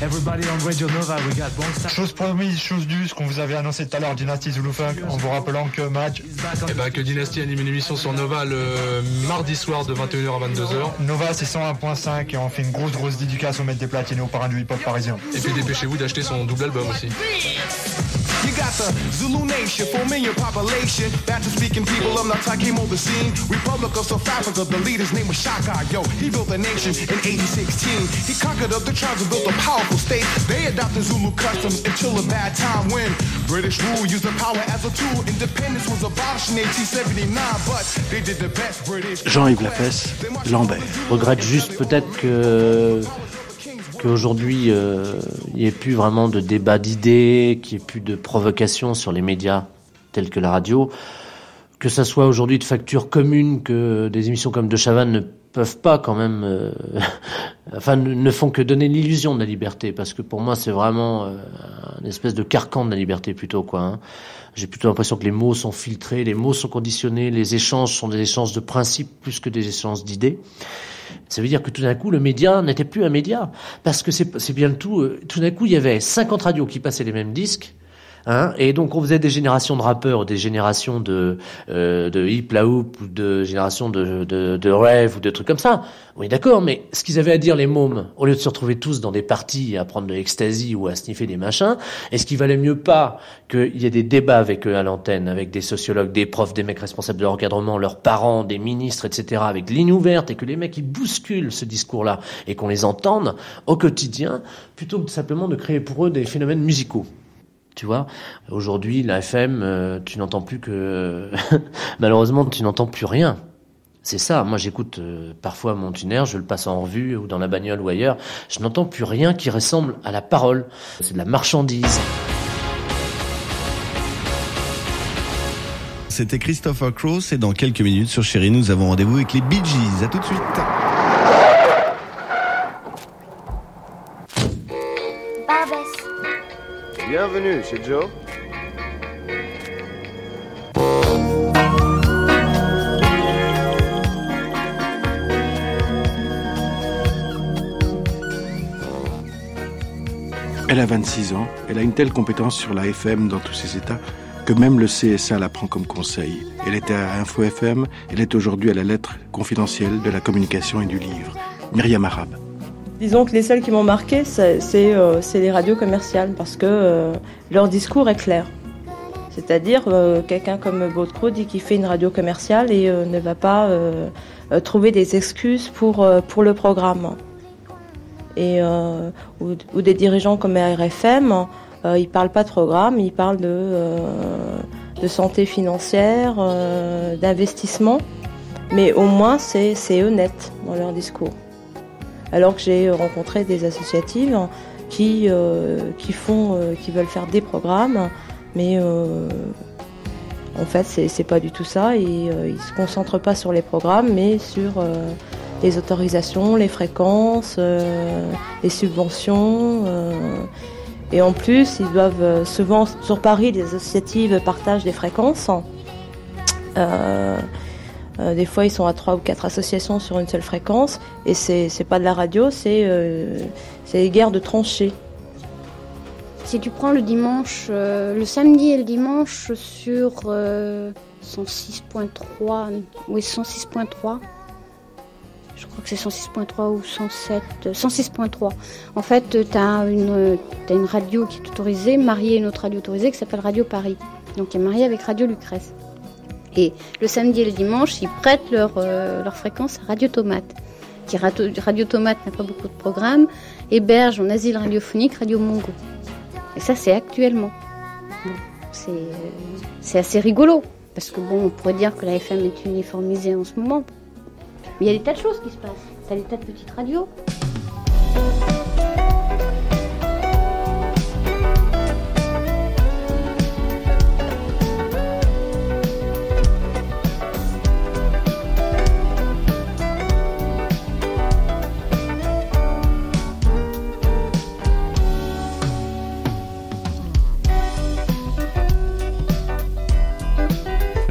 Everybody on Radio Nova, we got one side. Chose promise, chose due, ce qu'on vous avait annoncé tout à l'heure, Dynasty Zulu Funk, en vous rappelant que Madge. Eh ben, que Dynasty anime une émission sur Nova le mardi soir de 21h à 22h. Nova c'est 101.5 et on fait une grosse grosse dédicace au maître des platines et aux parrains du hip-hop parisien. Et puis dépêchez-vous d'acheter son double album aussi. You got the Zulu Nation, four million population. Bantu speaking people of Natal came on the scene. Republic of South Africa, the leader's name was Shaka. Yo, he built a nation in 8016. He conquered up the tribes and built a powerful state. They adopted Zulu customs until a bad time when British rule used the power as a tool. Independence was abolished in 1879, but they did the best British. Jean-Yves Lafesse, Lambert. Je regrette juste peut-être que qu'aujourd'hui euh, il n'y ait plus vraiment de débat d'idées, qu'il n'y ait plus de provocation sur les médias tels que la radio, que ça soit aujourd'hui de facture commune, que des émissions comme De Chavannes ne peuvent pas quand même, euh, *laughs* enfin ne, font que donner l'illusion de la liberté, parce que pour moi c'est vraiment euh, une espèce de carcan de la liberté plutôt quoi. hein. J'ai plutôt l'impression que les mots sont filtrés, les mots sont conditionnés, les échanges sont des échanges de principes plus que des échanges d'idées. Ça veut dire que tout d'un coup, le média n'était plus un média. Parce que c'est c'est bien le tout. euh, Tout d'un coup, il y avait 50 radios qui passaient les mêmes disques. Hein, et donc on faisait des générations de rappeurs, des générations de euh, de hip hoop ou de générations de, de rêve ou de trucs comme ça. Oui d'accord, mais ce qu'ils avaient à dire les mômes, au lieu de se retrouver tous dans des parties à prendre de l'ecstasy ou à sniffer des machins, est-ce qu'il valait mieux pas qu'il y ait des débats avec eux à l'antenne, avec des sociologues, des profs, des mecs responsables de l'encadrement, leurs parents, des ministres, etc., avec ligne ouverte et que les mecs ils bousculent ce discours-là et qu'on les entende au quotidien, plutôt que simplement de créer pour eux des phénomènes musicaux? Tu vois, aujourd'hui, la FM, euh, tu n'entends plus que. *laughs* Malheureusement, tu n'entends plus rien. C'est ça. Moi, j'écoute euh, parfois mon tuner, je le passe en revue ou dans la bagnole ou ailleurs. Je n'entends plus rien qui ressemble à la parole. C'est de la marchandise. C'était Christopher Cross et dans quelques minutes sur Chérie, nous avons rendez-vous avec les Bee Gees. À tout de suite. Bienvenue chez Joe. Elle a 26 ans, elle a une telle compétence sur la FM dans tous ses états que même le CSA la prend comme conseil. Elle était à Info FM, elle est aujourd'hui à la lettre confidentielle de la communication et du livre. Myriam Arabe. Disons que les seules qui m'ont marqué, euh, c'est les radios commerciales parce que euh, leur discours est clair. C'est-à-dire, euh, quelqu'un comme Baudecroux dit qu'il fait une radio commerciale et ne va pas trouver des excuses pour, pour le programme. Et, ou, des dirigeants comme RFM, ils parlent pas de programme, ils parlent de, de santé financière, d'investissement, mais au moins c'est honnête dans leur discours. Alors que j'ai rencontré des associatives qui, euh, euh, veulent faire des programmes, mais euh, en fait, c'est pas du tout ça. Et euh, ils se concentrent pas sur les programmes, mais sur les autorisations, les fréquences, les subventions. et en plus, ils doivent souvent sur Paris, les associatives partagent des fréquences. Euh, euh, des fois, ils sont à trois ou quatre associations sur une seule fréquence, et c'est c'est pas de la radio, c'est euh, des guerres de tranchées. Si tu prends le dimanche, euh, le samedi et le dimanche sur euh, 106.3, oui 106.3, je crois que c'est 106.3 ou 107, euh, 106.3. En fait, tu as une, euh, une radio qui est autorisée, mariée à une autre radio autorisée qui s'appelle Radio Paris. Donc, elle est mariée avec Radio Lucrèce. Et le samedi et le dimanche, ils prêtent leur, euh, leur fréquence à Radio Tomate. Qui Radio, Tomate n'a pas beaucoup de programmes, héberge en asile radiophonique Radio Mongo. Et ça, c'est actuellement. C'est assez rigolo. Parce que bon, on pourrait dire que la FM est uniformisée en ce moment. Mais il y a des tas de choses qui se passent. T'as des tas de petites radios.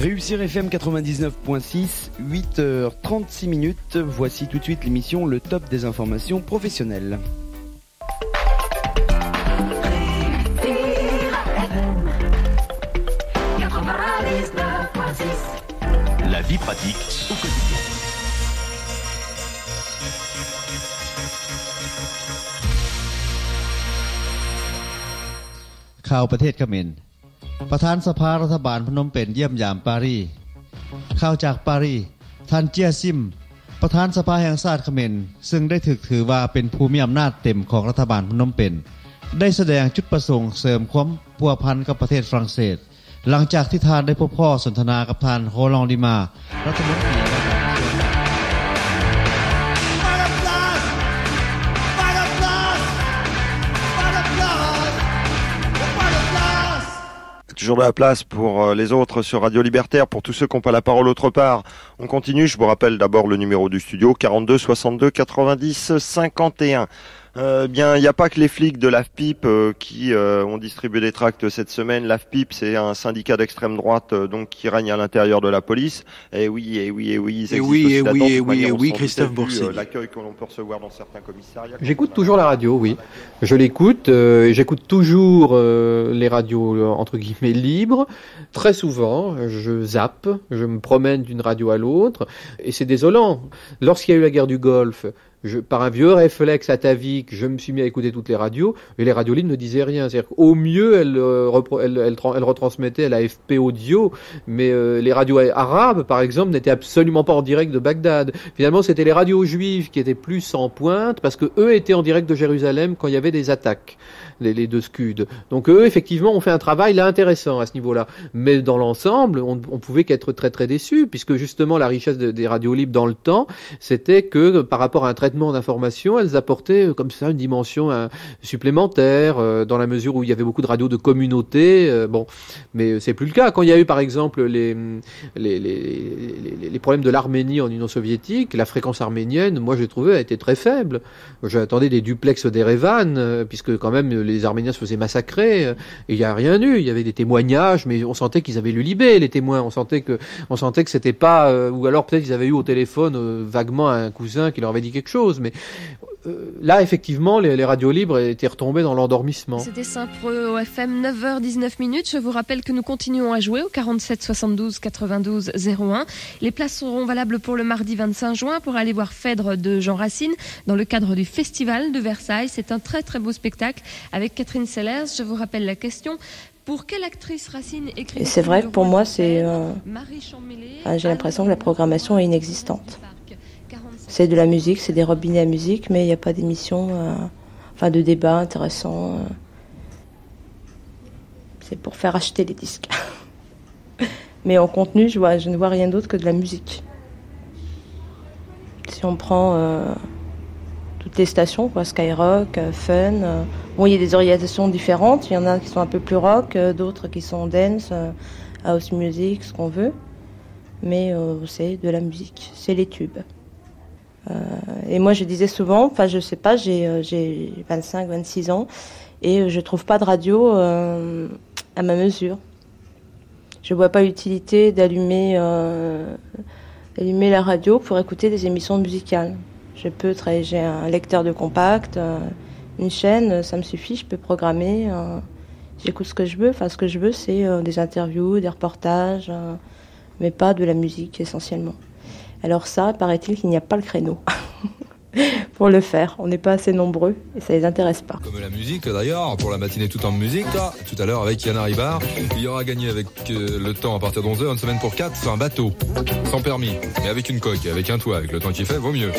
Réussir FM 99.6, 8h36 minutes. Voici tout de suite l'émission Le Top des informations professionnelles. La vie pratique au quotidien. ข่าวประเทศเขมร ประธานสภารัฐบาลพนมเปญเยี่ยมยามปารีสข่าวจากปารีสท่านเจียซิม ประธานสภาแห่งชาติเขมรซึ่งได้ถึกถือว่าเป็นผู้มีอำนาจเต็มของรัฐบาลพนมเปญได้แสดงจุดประสงค์เสริมความพัวพันกับประเทศฝรั่งเศส หลังจากที่ทานได้พบพ่อสนทนากับท่านโฮลองดีมา รัฐมนตรี Toujours de la place pour euh, les autres sur Radio Libertaire, pour tous ceux qui n'ont pas la parole autre part. On continue, je vous rappelle d'abord le numéro du studio, 42 62 90 51. Euh, bien, il n'y a pas que les flics de l'AFPIP euh, qui euh, ont distribué des tracts cette semaine. L'AFPIP, c'est un syndicat d'extrême droite euh, donc qui règne à l'intérieur de la police. Et oui, et oui, et oui, ils Eh oui, aussi eh oui, De eh toute oui, manière, eh on oui, Christophe Boursier. L'accueil que l'on peut recevoir dans certains commissariats. J'écoute toujours la radio, oui. Je l'écoute. euh, et J'écoute toujours euh, les radios entre guillemets libres. Très souvent, je zappe, je me promène d'une radio à l'autre, et c'est désolant. Lorsqu'il y a eu la guerre du Golfe, par un vieux réflexe atavique, je me suis mis à écouter toutes les radios, et les radios ne disaient rien. C'est-à-dire qu'au mieux, elles, euh, elles retransmettaient la FP audio, mais euh, les radios arabes, par exemple, n'étaient absolument pas en direct de Bagdad. Finalement, c'était les radios juives qui étaient plus en pointe, parce que eux étaient en direct de Jérusalem quand il y avait des attaques, les, deux scuds. Donc eux, effectivement, ont fait un travail là intéressant à ce niveau-là. Mais dans l'ensemble, on, on pouvait qu'être très très déçu, puisque justement la richesse de- des radios libres dans le temps, c'était que par rapport à un traitement d'information, elles apportaient euh, comme ça une dimension euh, supplémentaire, euh, dans la mesure où il y avait beaucoup de radios de communauté. bon, mais c'est plus le cas. Quand il y a eu par exemple les les, les, les, les problèmes de l'Arménie en Union soviétique, la fréquence arménienne, moi j'ai trouvé, a été très faible. J'attendais des duplex d'Erevan, puisque quand même les Arméniens se faisaient massacrer, euh, et il n'y a rien eu. Il y avait des témoignages, mais on sentait qu'ils avaient lu Libé, les témoins. On sentait que, on sentait que c'était pas, euh, ou alors peut-être qu'ils avaient eu au téléphone euh, vaguement un cousin qui leur avait dit quelque chose, mais là effectivement les, les radios libres étaient retombées dans l'endormissement. C'était simple au FM 9h19 minutes. Je vous rappelle que nous continuons à jouer au 47 72 92 01. Les places seront valables pour le mardi 25 juin pour aller voir Phèdre de Jean Racine dans le cadre du Festival de Versailles. C'est un très très beau spectacle avec Catherine Sellers. Je vous rappelle la question. Pour quelle actrice Racine écrit c'est vrai que pour moi, c'est. euh, ah, J'ai l'impression que la programmation est inexistante. C'est de la musique, c'est des robinets à musique, mais il n'y a pas d'émission, euh, enfin de débat intéressant. euh. C'est pour faire acheter des disques. *laughs* mais en contenu, je, vois, je ne vois rien d'autre que de la musique. Si on prend euh, toutes les stations, quoi, Skyrock, euh, Fun. euh. Bon, il y a des orientations différentes. Il y en a qui sont un peu plus rock, euh, d'autres qui sont dance, house music, ce qu'on veut. Mais c'est de la musique, c'est les tubes. Et moi, je disais souvent, enfin, je sais pas, j'ai euh, j'ai 25, 26 ans, et je trouve pas de radio à ma mesure. Je vois pas l'utilité d'allumer la radio pour écouter des émissions musicales. Je peux travailler, j'ai un lecteur de compact, euh, une chaîne, euh, ça me suffit, je peux programmer. euh, J'écoute ce que je veux. Enfin, ce que je veux, c'est des interviews, des reportages, mais pas de la musique essentiellement. Alors ça, paraît-il qu'il n'y a pas le créneau *laughs* pour le faire. On n'est pas assez nombreux et ça les intéresse pas. Comme la musique d'ailleurs, pour la matinée tout en musique, tout à l'heure avec Yann Ribard, il y aura gagné avec euh, le temps à partir de 11h, une semaine pour 4, c'est un bateau, sans permis, mais avec une coque, avec un toit, avec le temps qu'il fait, vaut mieux.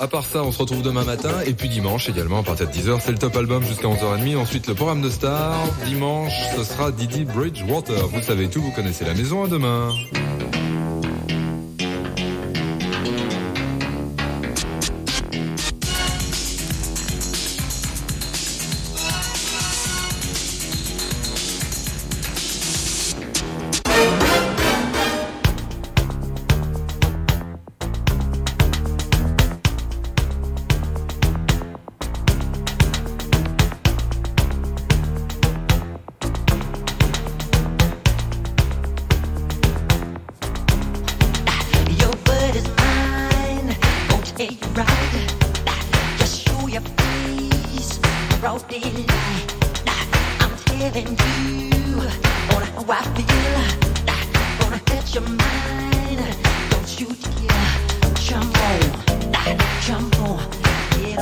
À part ça, on se retrouve demain matin, et puis dimanche également, à partir de 10h, c'est le top album jusqu'à 11h30, ensuite le programme de star, dimanche, ce sera Didi Bridgewater. Vous savez tout, vous connaissez la maison, à demain.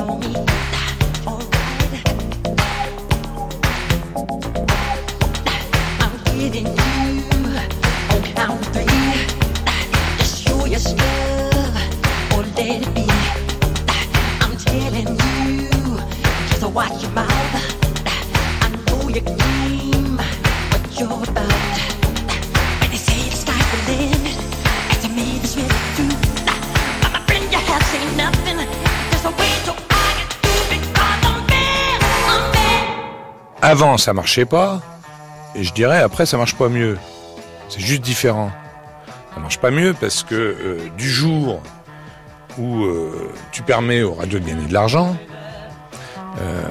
Get on me. Ça marchait pas, et je dirais après, ça marche pas mieux. C'est juste différent. Ça marche pas mieux parce que euh, du jour où euh, tu permets aux radios de gagner de l'argent, euh,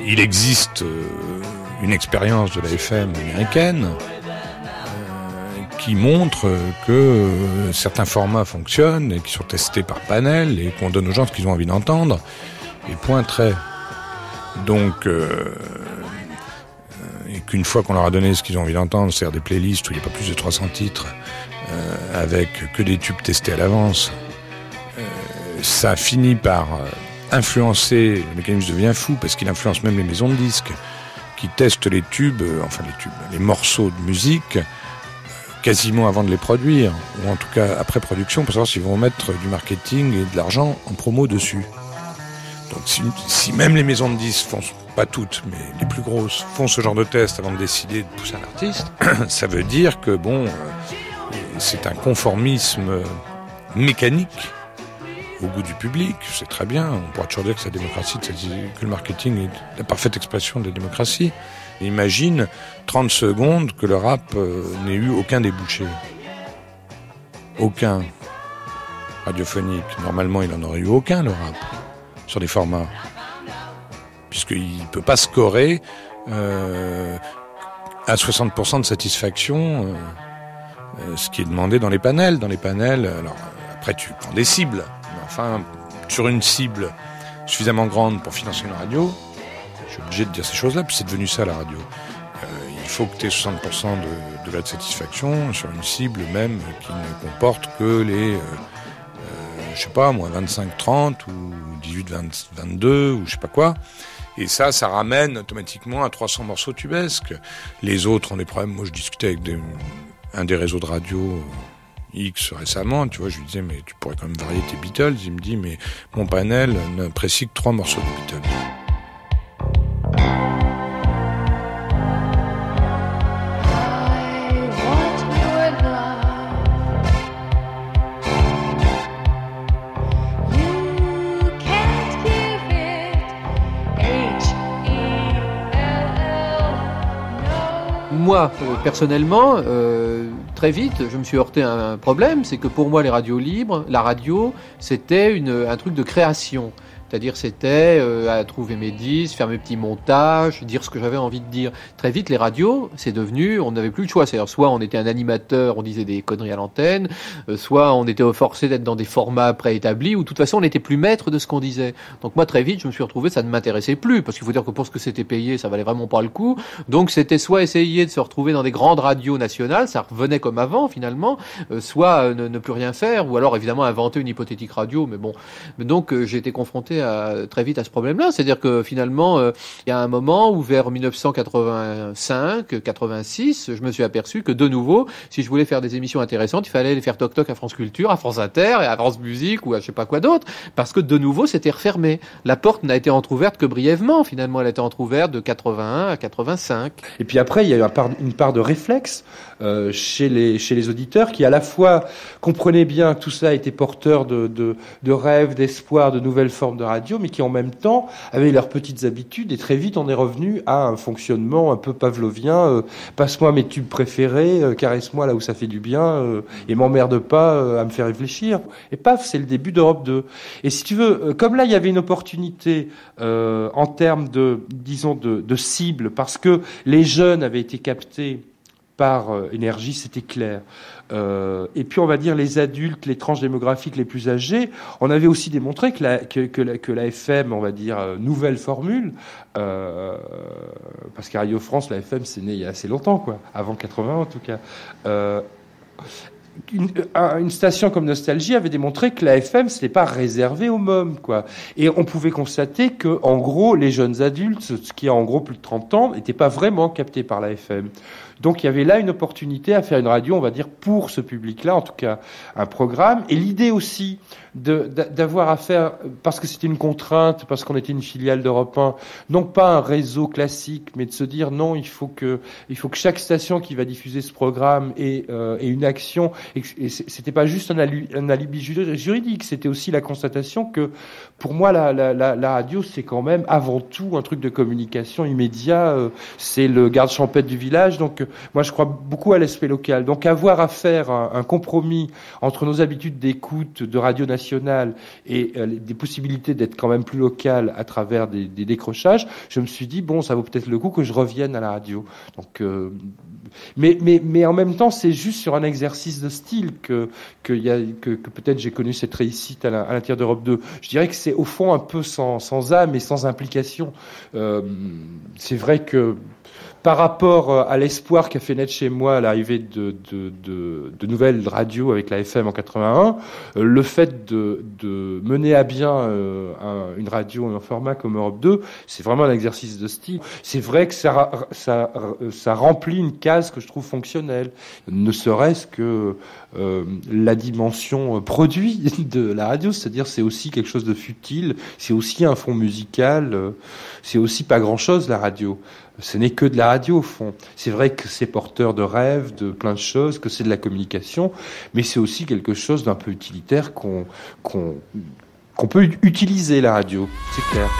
il existe une expérience de la FM américaine qui montre que certains formats fonctionnent et qui sont testés par panel et qu'on donne aux gens ce qu'ils ont envie d'entendre. Et point très. Donc, euh, et qu'une fois qu'on leur a donné ce qu'ils ont envie d'entendre, c'est-à-dire des playlists où il n'y a pas plus de 300 titres, euh, avec que des tubes testés à l'avance, euh, ça finit par euh, influencer, le mécanisme devient fou parce qu'il influence même les maisons de disques qui testent les tubes, euh, enfin les tubes, les morceaux de musique euh, quasiment avant de les produire, ou en tout cas après production, pour savoir s'ils vont mettre du marketing et de l'argent en promo dessus. Donc si, même les maisons de disques font, pas toutes, mais les plus grosses, font ce genre de test avant de décider de pousser un artiste, *clears throat* ça veut dire que bon, euh, c'est un conformisme euh, mécanique au goût du public, c'est très bien, on pourra toujours dire que c'est la démocratie, que le marketing est la parfaite expression de la démocratie. Imagine 30 secondes que le rap euh, n'ait eu aucun débouché. Aucun. Radiophonique. Normalement, il n'en aurait eu aucun, le rap, sur des formats. Puisqu'il ne peut pas scorer euh, à 60% de satisfaction euh, euh, ce qui est demandé dans les panels. Dans les panels, alors après tu prends des cibles, mais enfin, sur une cible suffisamment grande pour financer une radio, je suis obligé de dire ces choses-là, puis c'est devenu ça la radio. Il faut que tu aies 60% de, de la satisfaction sur une cible même qui ne comporte que les, je sais pas, moi, 25-30 ou 18-22 ou je sais pas quoi. Et ça, ça ramène automatiquement à 300 morceaux tubesques. Les autres ont des problèmes. Moi, je discutais avec un des réseaux de radio X récemment, tu vois, je lui disais, mais tu pourrais quand même varier tes Beatles. Il me dit, mais mon panel n'apprécie que trois morceaux de Beatles. Personnellement, euh, très vite, je me suis heurté à un problème, c'est que pour moi, les radios libres, la radio, c'était un truc de création. C'est-à-dire, c'était euh, à trouver mes disques, faire mes petits montages, dire ce que j'avais envie de dire. Très vite, les radios, c'est devenu, on n'avait plus le choix. C'est-à-dire, soit on était un animateur, on disait des conneries à l'antenne, euh, soit on était forcé d'être dans des formats préétablis, ou de toute façon, on n'était plus maître de ce qu'on disait. Donc moi, très vite, je me suis retrouvé, ça ne m'intéressait plus, parce qu'il faut dire que pour ce que c'était payé, ça valait vraiment pas le coup. Donc c'était soit essayer de se retrouver dans des grandes radios nationales, ça revenait comme avant finalement, euh, soit euh, ne, ne plus rien faire, ou alors évidemment inventer une hypothétique radio. Mais bon, donc euh, été confronté très vite à ce problème-là, c'est-à-dire que finalement, euh, il y a un moment où vers 1985, 86, je me suis aperçu que de nouveau, si je voulais faire des émissions intéressantes, il fallait les faire toc-toc à France Culture, à France Inter et à France Musique ou à je sais pas quoi d'autre, parce que de nouveau c'était refermé. La porte n'a été entrouverte que brièvement. Finalement, elle a été entrouverte de 81 à 85. Et puis après, il y a eu une part de réflexe euh, chez, les, auditeurs qui à la fois comprenaient bien que tout ça était porteur de rêves, d'espoir, de nouvelles formes de mais qui en même temps avaient leurs petites habitudes. Et très vite, on est revenu à un fonctionnement un peu pavlovien. euh, Passe-moi mes tubes préférés, euh, caresse-moi là où ça fait du bien, euh, et m'emmerde pas à me faire réfléchir. Et paf, c'est le début d'Europe 2. Et si tu veux, comme là, il y avait une opportunité en termes de, disons, de cible, parce que les jeunes avaient été captés par euh, énergie, c'était clair. Euh, et puis on va dire les adultes, les tranches démographiques les plus âgées, on avait aussi démontré que la, FM, on va dire euh, nouvelle formule, parce qu'à Radio France, la FM c'est né il y a assez longtemps, quoi, avant 80 en tout cas. Une, un- une station comme Nostalgie avait démontré que la FM ce n'est pas réservé aux mômes quoi et on pouvait constater que en gros les jeunes adultes ce qui a en gros plus de 30 ans n'étaient pas vraiment captés par la FM donc il y avait là une opportunité à faire une radio on va dire pour ce public là en tout cas un programme. Et l'idée aussi d'avoir à faire parce que c'était une contrainte parce qu'on était une filiale d'Europe 1 non pas un réseau classique mais de se dire non il faut que il faut que chaque station qui va diffuser ce programme ait, euh, ait une action. Et, et c'était pas juste un, ali- un alibi juri- juridique c'était aussi la constatation que pour moi la, la, la, la radio c'est quand même avant tout un truc de communication immédiat euh, c'est le garde champêtre du village. Donc moi je crois beaucoup à l'aspect local donc avoir à faire un, compromis entre nos habitudes d'écoute de radio nationale et euh, des possibilités d'être quand même plus local à travers des, décrochages je me suis dit bon ça vaut peut-être le coup que je revienne à la radio donc euh, mais, mais, mais en même temps, c'est juste sur un exercice de style que, que, peut-être j'ai connu cette réussite à l'intérieur d'Europe 2. Je dirais que c'est au fond un peu sans, sans âme et sans implication. Euh, c'est vrai que par rapport euh, à l'espoir qu'a fait naître chez moi l'arrivée de, nouvelles radios avec la FM en 81, euh, le fait de, mener à bien euh, un- une radio en format comme Europe 2, c'est vraiment un exercice de style. C'est vrai que ça, ça, ça remplit une case que je trouve fonctionnelle, ne serait-ce que euh, la dimension euh, produit *laughs* de la radio, c'est-à-dire c'est aussi quelque chose de futile, c'est aussi un fond musical, euh, c'est aussi pas grand-chose la radio. Ce n'est que de la radio au fond. C'est vrai que c'est porteur de rêves, de plein de choses, que c'est de la communication, mais c'est aussi quelque chose d'un peu utilitaire qu'on peut utiliser la radio, c'est clair.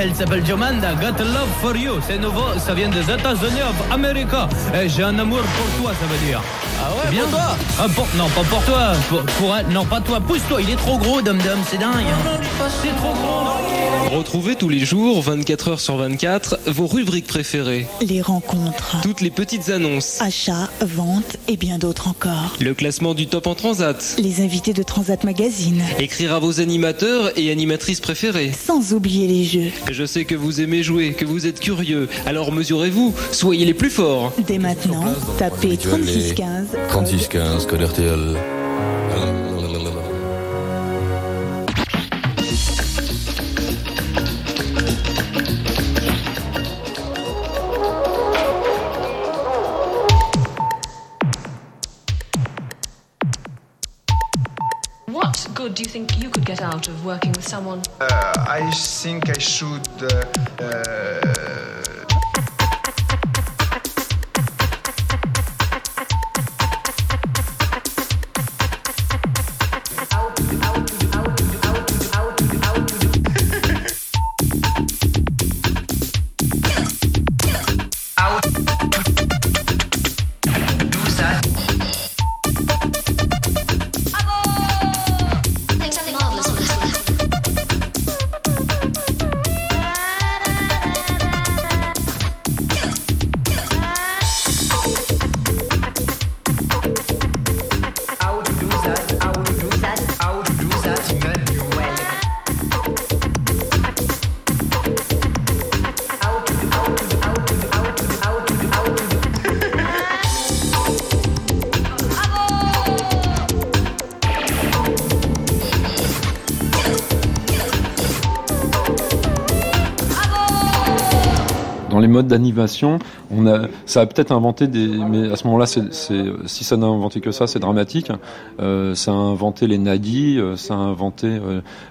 Elle s'appelle Jomanda, Got a Love for You. C'est nouveau, ça vient des États-Unis of America. Et J'ai un amour pour toi, ça veut dire. Ah ouais, bien toi ah, pour- Non, pas pour toi. Pour, pour elle- non, pas toi. Pousse-toi, il est trop gros, Dom Dom, c'est dingue. C'est trop gros. Retrouvez tous les jours, 24 heures sur 24, vos rubriques préférées. Les rencontres, Toutes les petites annonces. achats, ventes et bien d'autres encore. Le classement du top en transat. Les invités de Transat Magazine. Écrire à vos animateurs et animatrices préférées. Sans oublier les jeux. Je sais que vous aimez jouer, que vous êtes curieux. Alors mesurez-vous, soyez les plus forts. Dès maintenant, tapez 3615. 3615, code RTL. What good do you think you could get out of working someone? Uh, I think I should. Uh, uh, d'animation, on a, ça a peut-être inventé des, mais à ce moment-là, c'est, si ça n'a inventé que ça, c'est dramatique. Euh, ça a inventé les nagis, euh, ça a inventé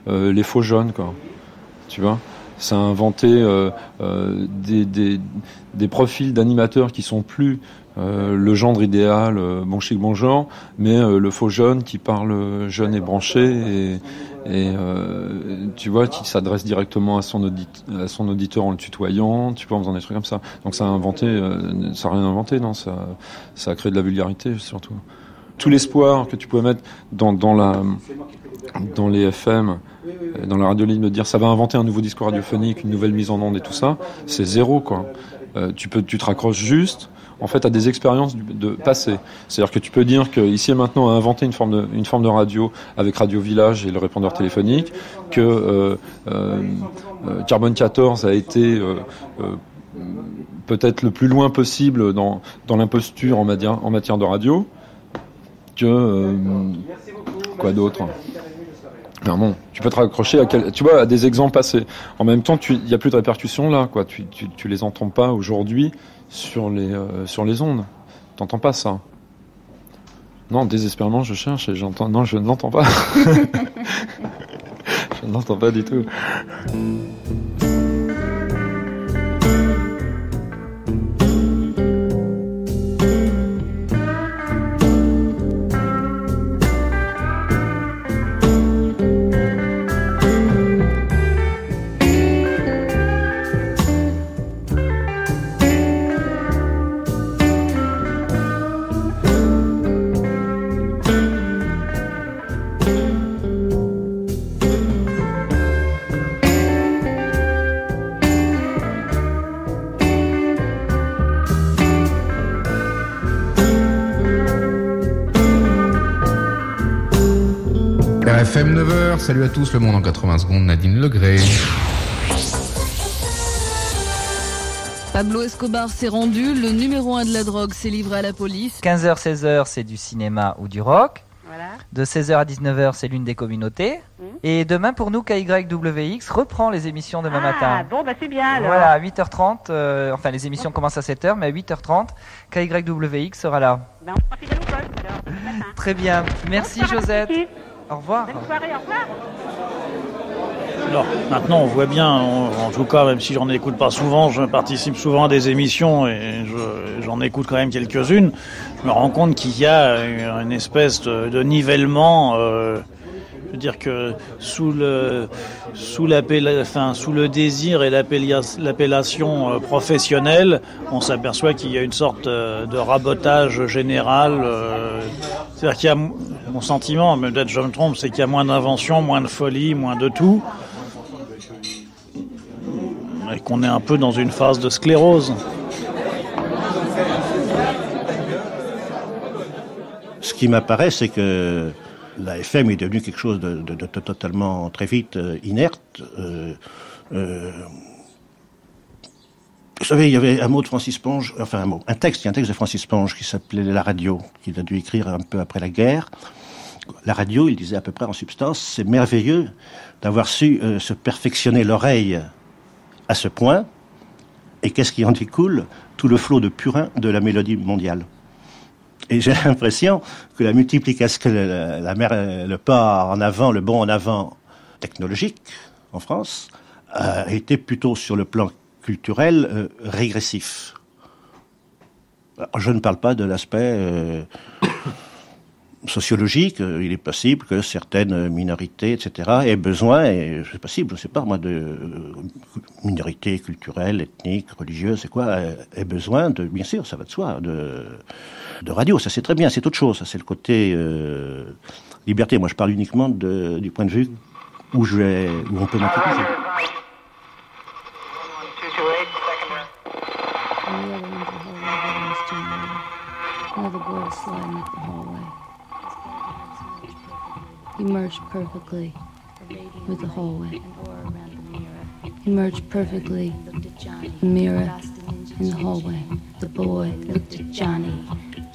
euh, les faux jaunes, quoi. Tu vois? Ça a inventé des, des, des profils d'animateurs qui sont plus le gendre idéal, bon chic, bon genre, mais le faux jeune qui parle jeune et branché et, euh, tu vois, qui s'adresse directement à son, à son auditeur en le tutoyant, tu vois, en faisant des trucs comme ça. Donc ça a inventé, euh, ça a rien inventé, non, ça, ça a créé de la vulgarité surtout. Tout l'espoir que tu pouvais mettre dans, dans la dans les FM, euh, dans la radio libre, de dire ça va inventer un nouveau discours radiophonique, une nouvelle mise en onde et tout ça, c'est zéro quoi. Euh, tu peux, tu te raccroches juste en fait à des expériences de passé. C'est-à-dire que tu peux dire que ici et maintenant a inventé une forme de, radio avec Radio Village et le répondeur téléphonique, que euh, euh, euh, Carbone 14 a été euh, peut-être le plus loin possible dans, l'imposture en matière, de radio, que quoi d'autre? Non, bon, tu peux te raccrocher à, tu à des exemples passés. En même temps, il n'y a plus de répercussions là, quoi. Tu, tu, tu les entends pas aujourd'hui sur les euh, sur les ondes. T'entends pas ça. Non, désespérément, je cherche et j'entends. Non, je ne l'entends pas. *laughs* je ne l'entends pas du tout. RFM 9h, salut à tous, le monde en 80 secondes, Nadine Legré. Pablo Escobar s'est rendu, le numéro 1 de la drogue s'est livré à la police. 15h, 16h, c'est du cinéma ou du rock. Voilà. De 16h à 19h, c'est l'une des communautés. Et demain, pour nous, KYWX reprend les émissions demain Ah, matin. bon, bah c'est bien alors. Voilà, à 8h30, euh, enfin les émissions commencent à 7h, mais à 8h30, KYWX sera là. Ben, on poste, alors. Très bien, merci Bonsoir Josette. Au revoir. Bonne soirée, au revoir. Alors maintenant, on voit bien, en, en tout cas, même si j'en écoute pas souvent, je participe souvent à des émissions et je- j'en écoute quand même quelques-unes. Je me rends compte qu'il y a une espèce de, de nivellement. euh, dire que sous le sous enfin, sous le désir et l'appella- l'appellation euh, professionnelle, on s'aperçoit qu'il y a une sorte euh, de rabotage général. euh, C'est-à-dire qu'il y a mon sentiment, mais peut-être je me trompe, c'est qu'il y a moins d'invention, moins de folie, moins de tout, et qu'on est un peu dans une phase de sclérose. Ce qui m'apparaît, c'est que la FM est devenue quelque chose de, totalement très vite euh, inerte. Euh, euh, vous savez, il y avait un mot de Francis Ponge, enfin un texte, un texte de Francis Ponge qui s'appelait La radio, qu'il a dû écrire un peu après la guerre. La radio, il disait à peu près en substance, c'est merveilleux d'avoir su se perfectionner l'oreille à ce point. Et qu'est-ce qui en découle? Tout le flot de purin de la mélodie mondiale. Et j'ai *laughs* l'impression que la multiplication, le pas en avant, le bond en avant technologique en France, a été plutôt sur le plan culturel euh, régressif. Alors, je ne parle pas de l'aspect euh, sociologique. Euh, Il est possible que certaines minorités, etc., aient besoin, et c'est possible, je ne sais pas moi, de euh, minorités culturelles, ethniques, religieuses, c'est quoi, euh, aient besoin de, bien sûr, ça va de soi, de, de radio. Ça c'est très bien, c'est autre chose. Ça c'est le côté liberté. Moi je parle uniquement de- du point de vue où, je vais, où on peut hallway. He merged perfectly with the hallway. He merged perfectly the mirror in the hallway. The boy looked at Johnny.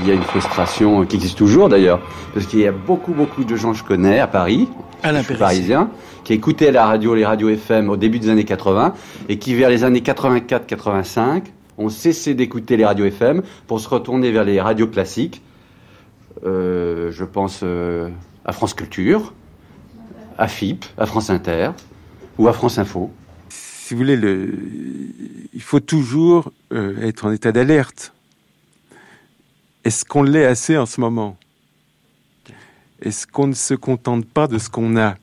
Il y a une frustration qui existe toujours d'ailleurs, parce qu'il y a beaucoup, beaucoup de gens que je connais à Paris, je suis parisien, qui écoutaient la radio, les radios FM au début des années 80, et qui vers les années 84-85 ont cessé d'écouter les radios FM pour se retourner vers les radios classiques. Euh, je pense euh, à France Culture, à FIP, à France Inter, ou à France Info. si vous voulez, le, il faut toujours euh, être en état d'alerte. Est-ce qu'on l'est assez en ce moment? Est-ce qu'on ne se contente pas de ce qu'on a?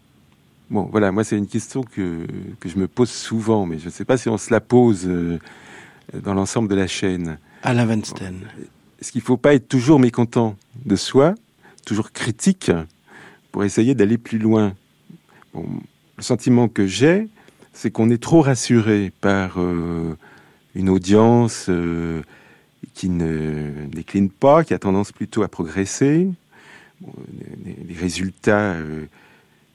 Bon, voilà, moi c'est une question que, que je me pose souvent, mais je ne sais pas si on se la pose euh, dans l'ensemble de la chaîne. Alain Weinstein. Est-ce qu'il ne faut pas être toujours mécontent de soi, toujours critique, pour essayer d'aller plus loin? Bon, Le sentiment que j'ai, c'est qu'on est trop rassuré par euh, une audience euh, qui ne décline pas, qui a tendance plutôt à progresser, des, résultats euh,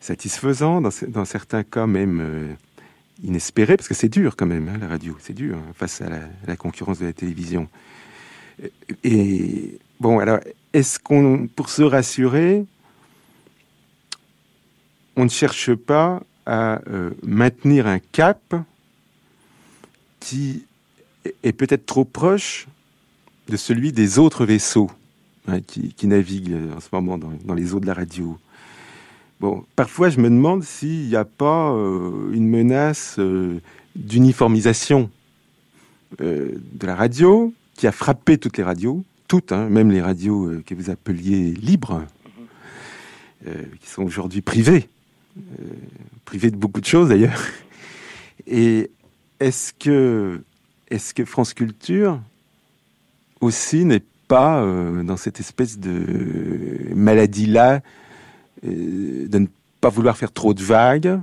satisfaisants, dans, ce- dans certains cas même euh, inespérés, parce que c'est dur quand même, hein, la radio, c'est dur hein, face à la, la concurrence de la télévision. Et bon, alors, est-ce qu'on, pour se rassurer, on ne cherche pas à euh, maintenir un cap qui est peut-être trop proche de celui des autres vaisseaux hein, qui, qui naviguent euh, en ce moment dans, les eaux de la radio. Bon, parfois je me demande s'il n'y a pas euh, une menace euh, d'uniformisation de la radio qui a frappé toutes les radios, toutes, hein, même les radios que vous appeliez libres, qui sont aujourd'hui privées, privées de beaucoup de choses d'ailleurs. Et est-ce que, est-ce que France Culture aussi n'est pas euh, dans cette espèce de maladie-là euh, de ne pas vouloir faire trop de vagues,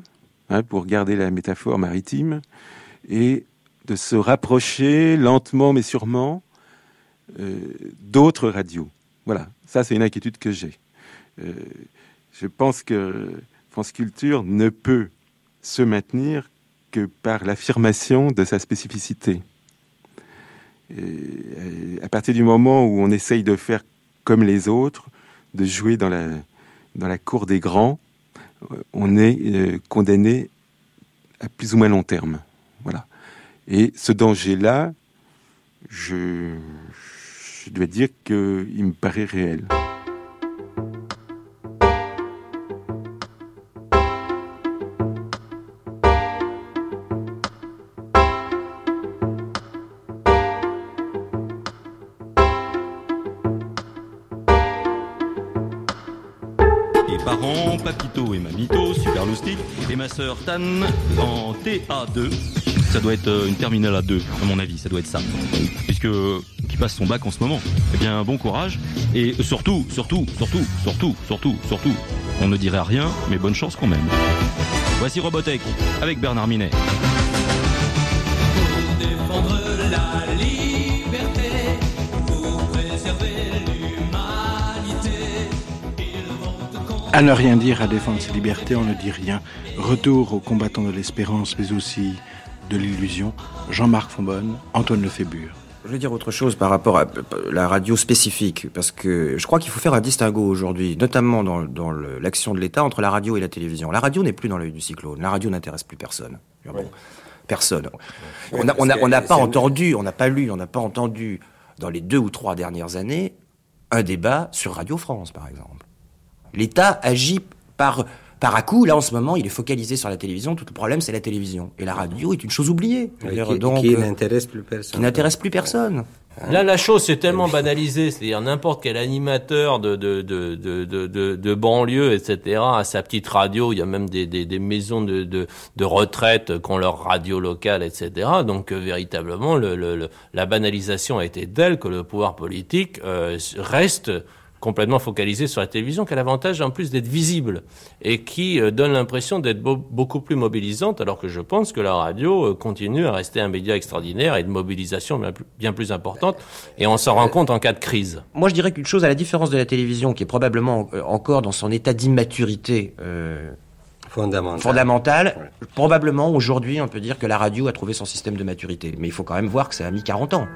hein, pour garder la métaphore maritime, et de se rapprocher lentement mais sûrement euh, d'autres radios. Voilà, ça c'est une inquiétude que j'ai. Je pense que France Culture ne peut se maintenir que par l'affirmation de sa spécificité. Euh, à partir du moment où on essaye de faire comme les autres, de jouer dans la, dans la cour des grands, euh, on est euh, condamné à plus ou moins long terme. Voilà. Et ce danger-là, je, je dois dire qu'il me paraît réel. Parents, papito et mamito, super loustic, et ma sœur Tan en TA2. Ça doit être euh, une terminale à 2, à mon avis, ça doit être ça. Puisque qui passe son bac en ce moment. Eh bien, bon courage. Et surtout, surtout, surtout, surtout, surtout, surtout, on ne dirait rien, mais bonne chance quand même. Voici Robotech avec Bernard Minet. À ne rien dire, à défendre ses libertés, on ne dit rien. Retour aux combattants de l'espérance, mais aussi de l'illusion. Jean-Marc Fonbonne, Antoine Lefébure. Je veux dire autre chose par rapport à la radio spécifique, parce que je crois qu'il faut faire un distinguo aujourd'hui, notamment dans, l'action de l'État, entre la radio et la télévision. La radio n'est plus dans l'œil du cyclone. La radio n'intéresse plus personne. Bon, Personne. On n'a on a, on n'a pas entendu, on n'a pas lu, on n'a pas entendu dans les deux ou trois dernières années un débat sur Radio France, par exemple. L'État agit par Par à coup, là en ce moment, il est focalisé sur la télévision. Tout le problème, c'est la télévision. Et la radio est une chose oubliée. Qui- donc, qui euh, n'intéresse plus personne. Qui n'intéresse plus personne. Là, la chose c'est tellement banalisé, c'est-à-dire n'importe quel animateur de de, de, de, de, de, de banlieue, etc., a sa petite radio. Il y a même des, des, des maisons de, de, de retraite qui ont leur radio locale, etc. Donc, euh, véritablement, le, le, le- la banalisation a été telle que le pouvoir politique euh, reste complètement focalisé sur la télévision, qui a l'avantage en plus d'être visible et qui euh, donne l'impression d'être beau- beaucoup plus mobilisante, alors que je pense que la radio euh, continue à rester un média extraordinaire et de mobilisation bien plus, bien plus importante, et on s'en rend compte en cas de crise. Moi, je dirais qu'une chose, à la différence de la télévision, qui est probablement euh, encore dans son état d'immaturité euh, Fondamental. fondamentale, probablement aujourd'hui, on peut dire que la radio a trouvé son système de maturité. Mais il faut quand même voir que ça a mis 40 ans.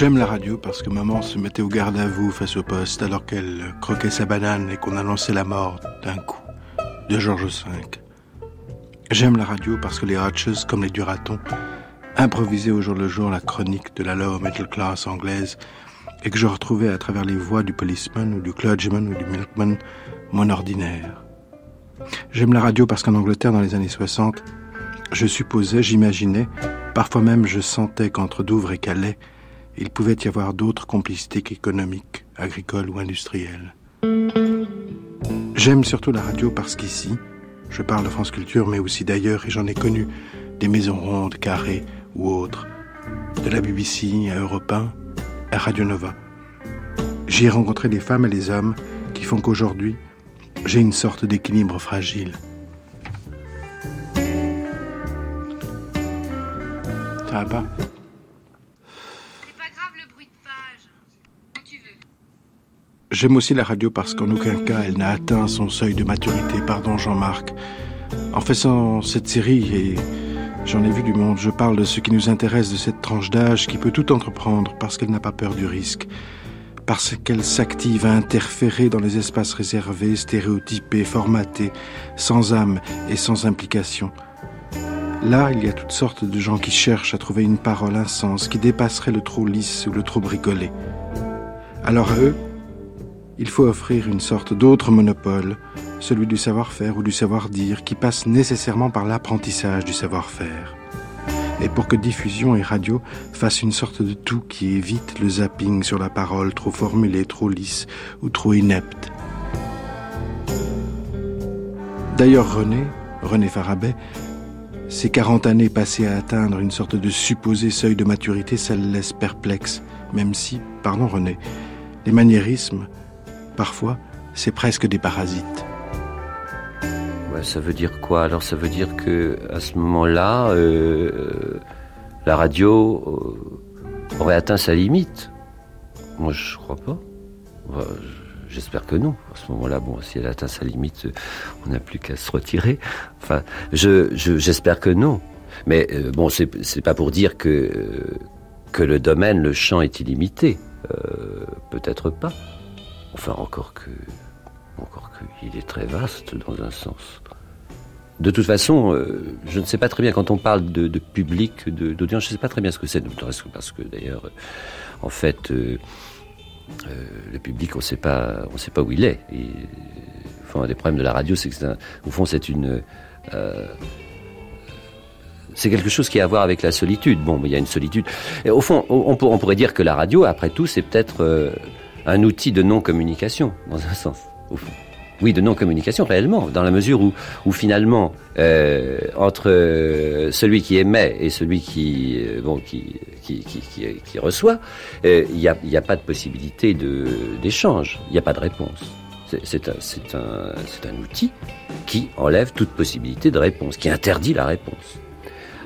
J'aime la radio parce que maman se mettait au garde à vous face au poste alors qu'elle croquait sa banane et qu'on annonçait la mort d'un coup de Georges V. J'aime la radio parce que les Hutches, comme les Duratons, improvisaient au jour le jour la chronique de la low middle class anglaise et que je retrouvais à travers les voix du policeman ou du clergyman ou du milkman mon ordinaire. J'aime la radio parce qu'en Angleterre, dans les années 60, je supposais, j'imaginais, parfois même je sentais qu'entre Douvres et Calais, il pouvait y avoir d'autres complicités qu'économiques, agricoles ou industrielles. J'aime surtout la radio parce qu'ici, je parle de France Culture, mais aussi d'ailleurs, et j'en ai connu des maisons rondes, carrées ou autres, de la BBC à Europe 1, à Radio Nova. J'y ai rencontré des femmes et des hommes qui font qu'aujourd'hui, j'ai une sorte d'équilibre fragile. Ça va pas? J'aime aussi la radio parce qu'en aucun cas elle n'a atteint son seuil de maturité. Pardon Jean-Marc. En faisant cette série, et j'en ai vu du monde, je parle de ce qui nous intéresse de cette tranche d'âge qui peut tout entreprendre parce qu'elle n'a pas peur du risque. Parce qu'elle s'active à interférer dans les espaces réservés, stéréotypés, formatés, sans âme et sans implication. Là, il y a toutes sortes de gens qui cherchent à trouver une parole, un sens, qui dépasserait le trop lisse ou le trop bricolé. Alors à eux, il faut offrir une sorte d'autre monopole, celui du savoir-faire ou du savoir-dire, qui passe nécessairement par l'apprentissage du savoir-faire. Et pour que diffusion et radio fassent une sorte de tout qui évite le zapping sur la parole trop formulée, trop lisse ou trop inepte. D'ailleurs, René, René Farabet, ces 40 années passées à atteindre une sorte de supposé seuil de maturité, ça le laisse perplexe, même si, pardon René, les maniérismes, parfois, c'est presque des parasites. Ça veut dire quoi? Alors ça veut dire que à ce moment-là, euh, la radio euh, aurait atteint sa limite? Moi, je crois pas. J'espère que non. À ce moment-là, bon, si elle atteint sa limite, euh, on n'a plus qu'à se retirer. Enfin, je, je- j'espère que non. Mais euh, bon, c'est, pas pour dire que que le domaine, le champ est illimité. Peut-être pas. Enfin, encore que encore qu'il est très vaste dans un sens. De toute façon, euh, je ne sais pas très bien quand on parle de, de public, d'audience, je ne sais pas très bien ce que c'est, que parce que d'ailleurs, euh, en fait, euh, le public, on ne sait pas, où il est. Enfin, un des problèmes de la radio, c'est que, c'est un- au fond, c'est une, c'est quelque chose qui a à voir avec la solitude. Bon, mais il y a une solitude. Au fond, on, pour- on pourrait dire que la radio, après tout, c'est peut-être un outil de non-communication, dans un sens. Oui, de non-communication réellement, dans la mesure où, finalement, euh, entre euh, celui qui émet et celui qui, euh, bon, qui, qui, qui, qui- reçoit, euh, il n'y a, a pas de possibilité d'échange, il n'y a pas de réponse. C'est- un, un, un outil qui enlève toute possibilité de réponse, qui interdit la réponse.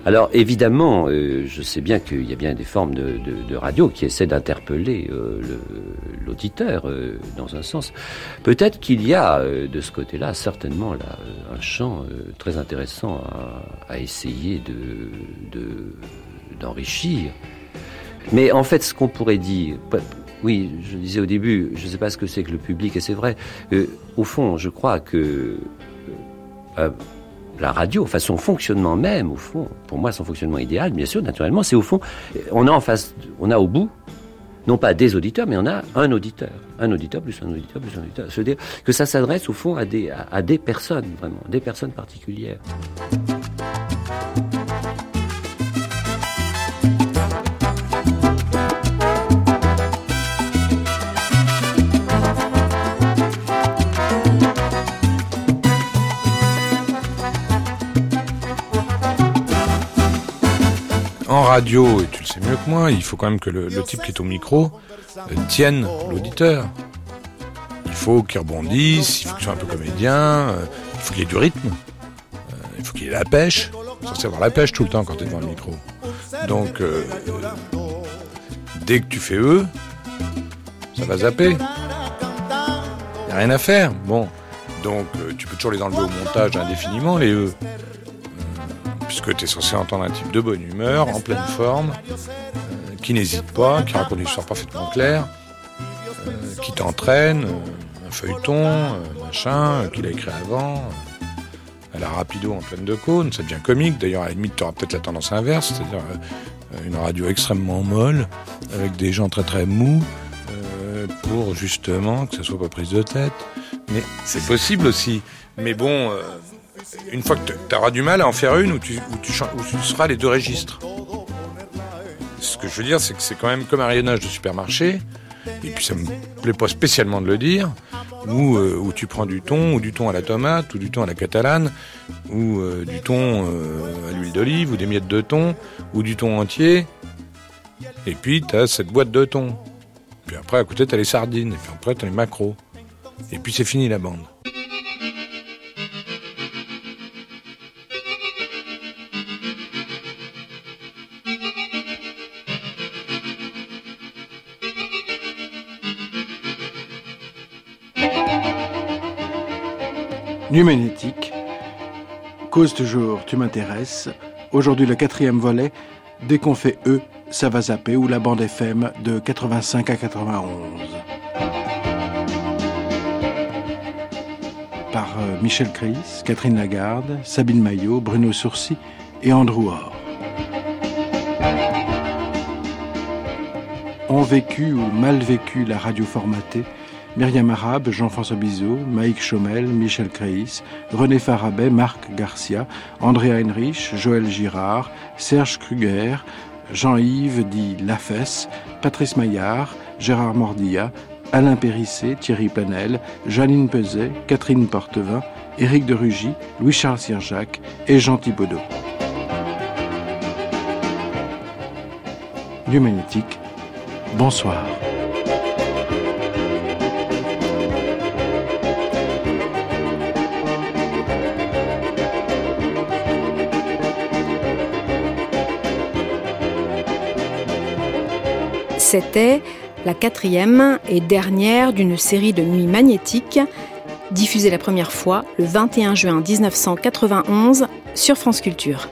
Alors évidemment, euh, je sais bien qu'il y a bien des formes de, radio qui essaient d'interpeller euh, l'auditeur euh, dans un sens. Peut-être qu'il y a de ce côté-là certainement là un champ très intéressant à, essayer de de- d'enrichir. Mais en fait, ce qu'on pourrait dire, oui, je disais au début, je ne sais pas ce que c'est que le public, et c'est vrai. Au fond, je crois que la radio, enfin son fonctionnement même, au fond, pour moi, son fonctionnement idéal, bien sûr, naturellement, c'est au fond, on a en face, on a au bout, non pas des auditeurs, mais on a un auditeur, un auditeur plus un auditeur plus un auditeur. C'est-à-dire que ça s'adresse au fond à des, à, à des personnes, vraiment, des personnes particulières. En radio, et tu le sais mieux que moi, il faut quand même que le, type qui est au micro euh, tienne l'auditeur. Il faut qu'il rebondisse, il faut qu'il soit un peu comédien, euh, il faut qu'il ait du rythme, euh, il faut qu'il ait la pêche. Il faut avoir la pêche tout le temps quand tu es devant le micro. Donc, dès que tu fais eux, ça va zapper. Il n'y a rien à faire. Bon, donc tu peux toujours les enlever au montage indéfiniment, les eux puisque tu es censé entendre un type de bonne humeur, en pleine forme, euh, qui n'hésite pas, qui raconte une histoire parfaitement claire, euh, qui t'entraîne, euh, un feuilleton, machin, qu'il a écrit avant, à la rapido en pleine de cône, ça devient comique, d'ailleurs à la limite tu auras peut-être la tendance inverse, c'est-à-dire une radio extrêmement molle, avec des gens très très mous, pour justement que ça soit pas prise de tête. Mais c'est possible aussi. Mais bon, une fois que tu auras du mal à en faire une où tu, seras les deux registres. Ce que je veux dire, c'est que c'est quand même comme un rayonnage de supermarché, et puis ça me plaît pas spécialement de le dire, où, euh, où tu prends du thon, ou du thon à la tomate, ou du thon à la catalane, ou euh, du thon euh, à l'huile d'olive, ou des miettes de thon, ou du thon entier, et puis tu as cette boîte de thon. Puis après, à côté, tu as les sardines, et puis après, tu as les macros. Et puis c'est fini la bande. Nu magnétique. Cause toujours, tu m'intéresses. Aujourd'hui, le quatrième volet. Dès qu'on fait E, ça va zapper, ou la bande FM de 85 à 91. Par euh, Michel Chris, Catherine Lagarde, Sabine Maillot, Bruno Sourcy et Andrew Orr. Ont vécu ou mal vécu la radio formatée Myriam Arabe, Jean-François Bizot, Maïk Chomel, Michel Créis, René Farabet, Marc Garcia, André Heinrich, Joël Girard, Serge Kruger, Jean-Yves dit Lafesse, Patrice Maillard, Gérard Mordilla, Alain Périssé, Thierry Planel, Janine Peset, Catherine Portevin, Éric de Rugy, Louis-Charles Sirjac et Jean Thibaudot. Du magnétique, bonsoir. C'était la quatrième et dernière d'une série de nuits magnétiques, diffusée la première fois le 21 juin 1991 sur France Culture.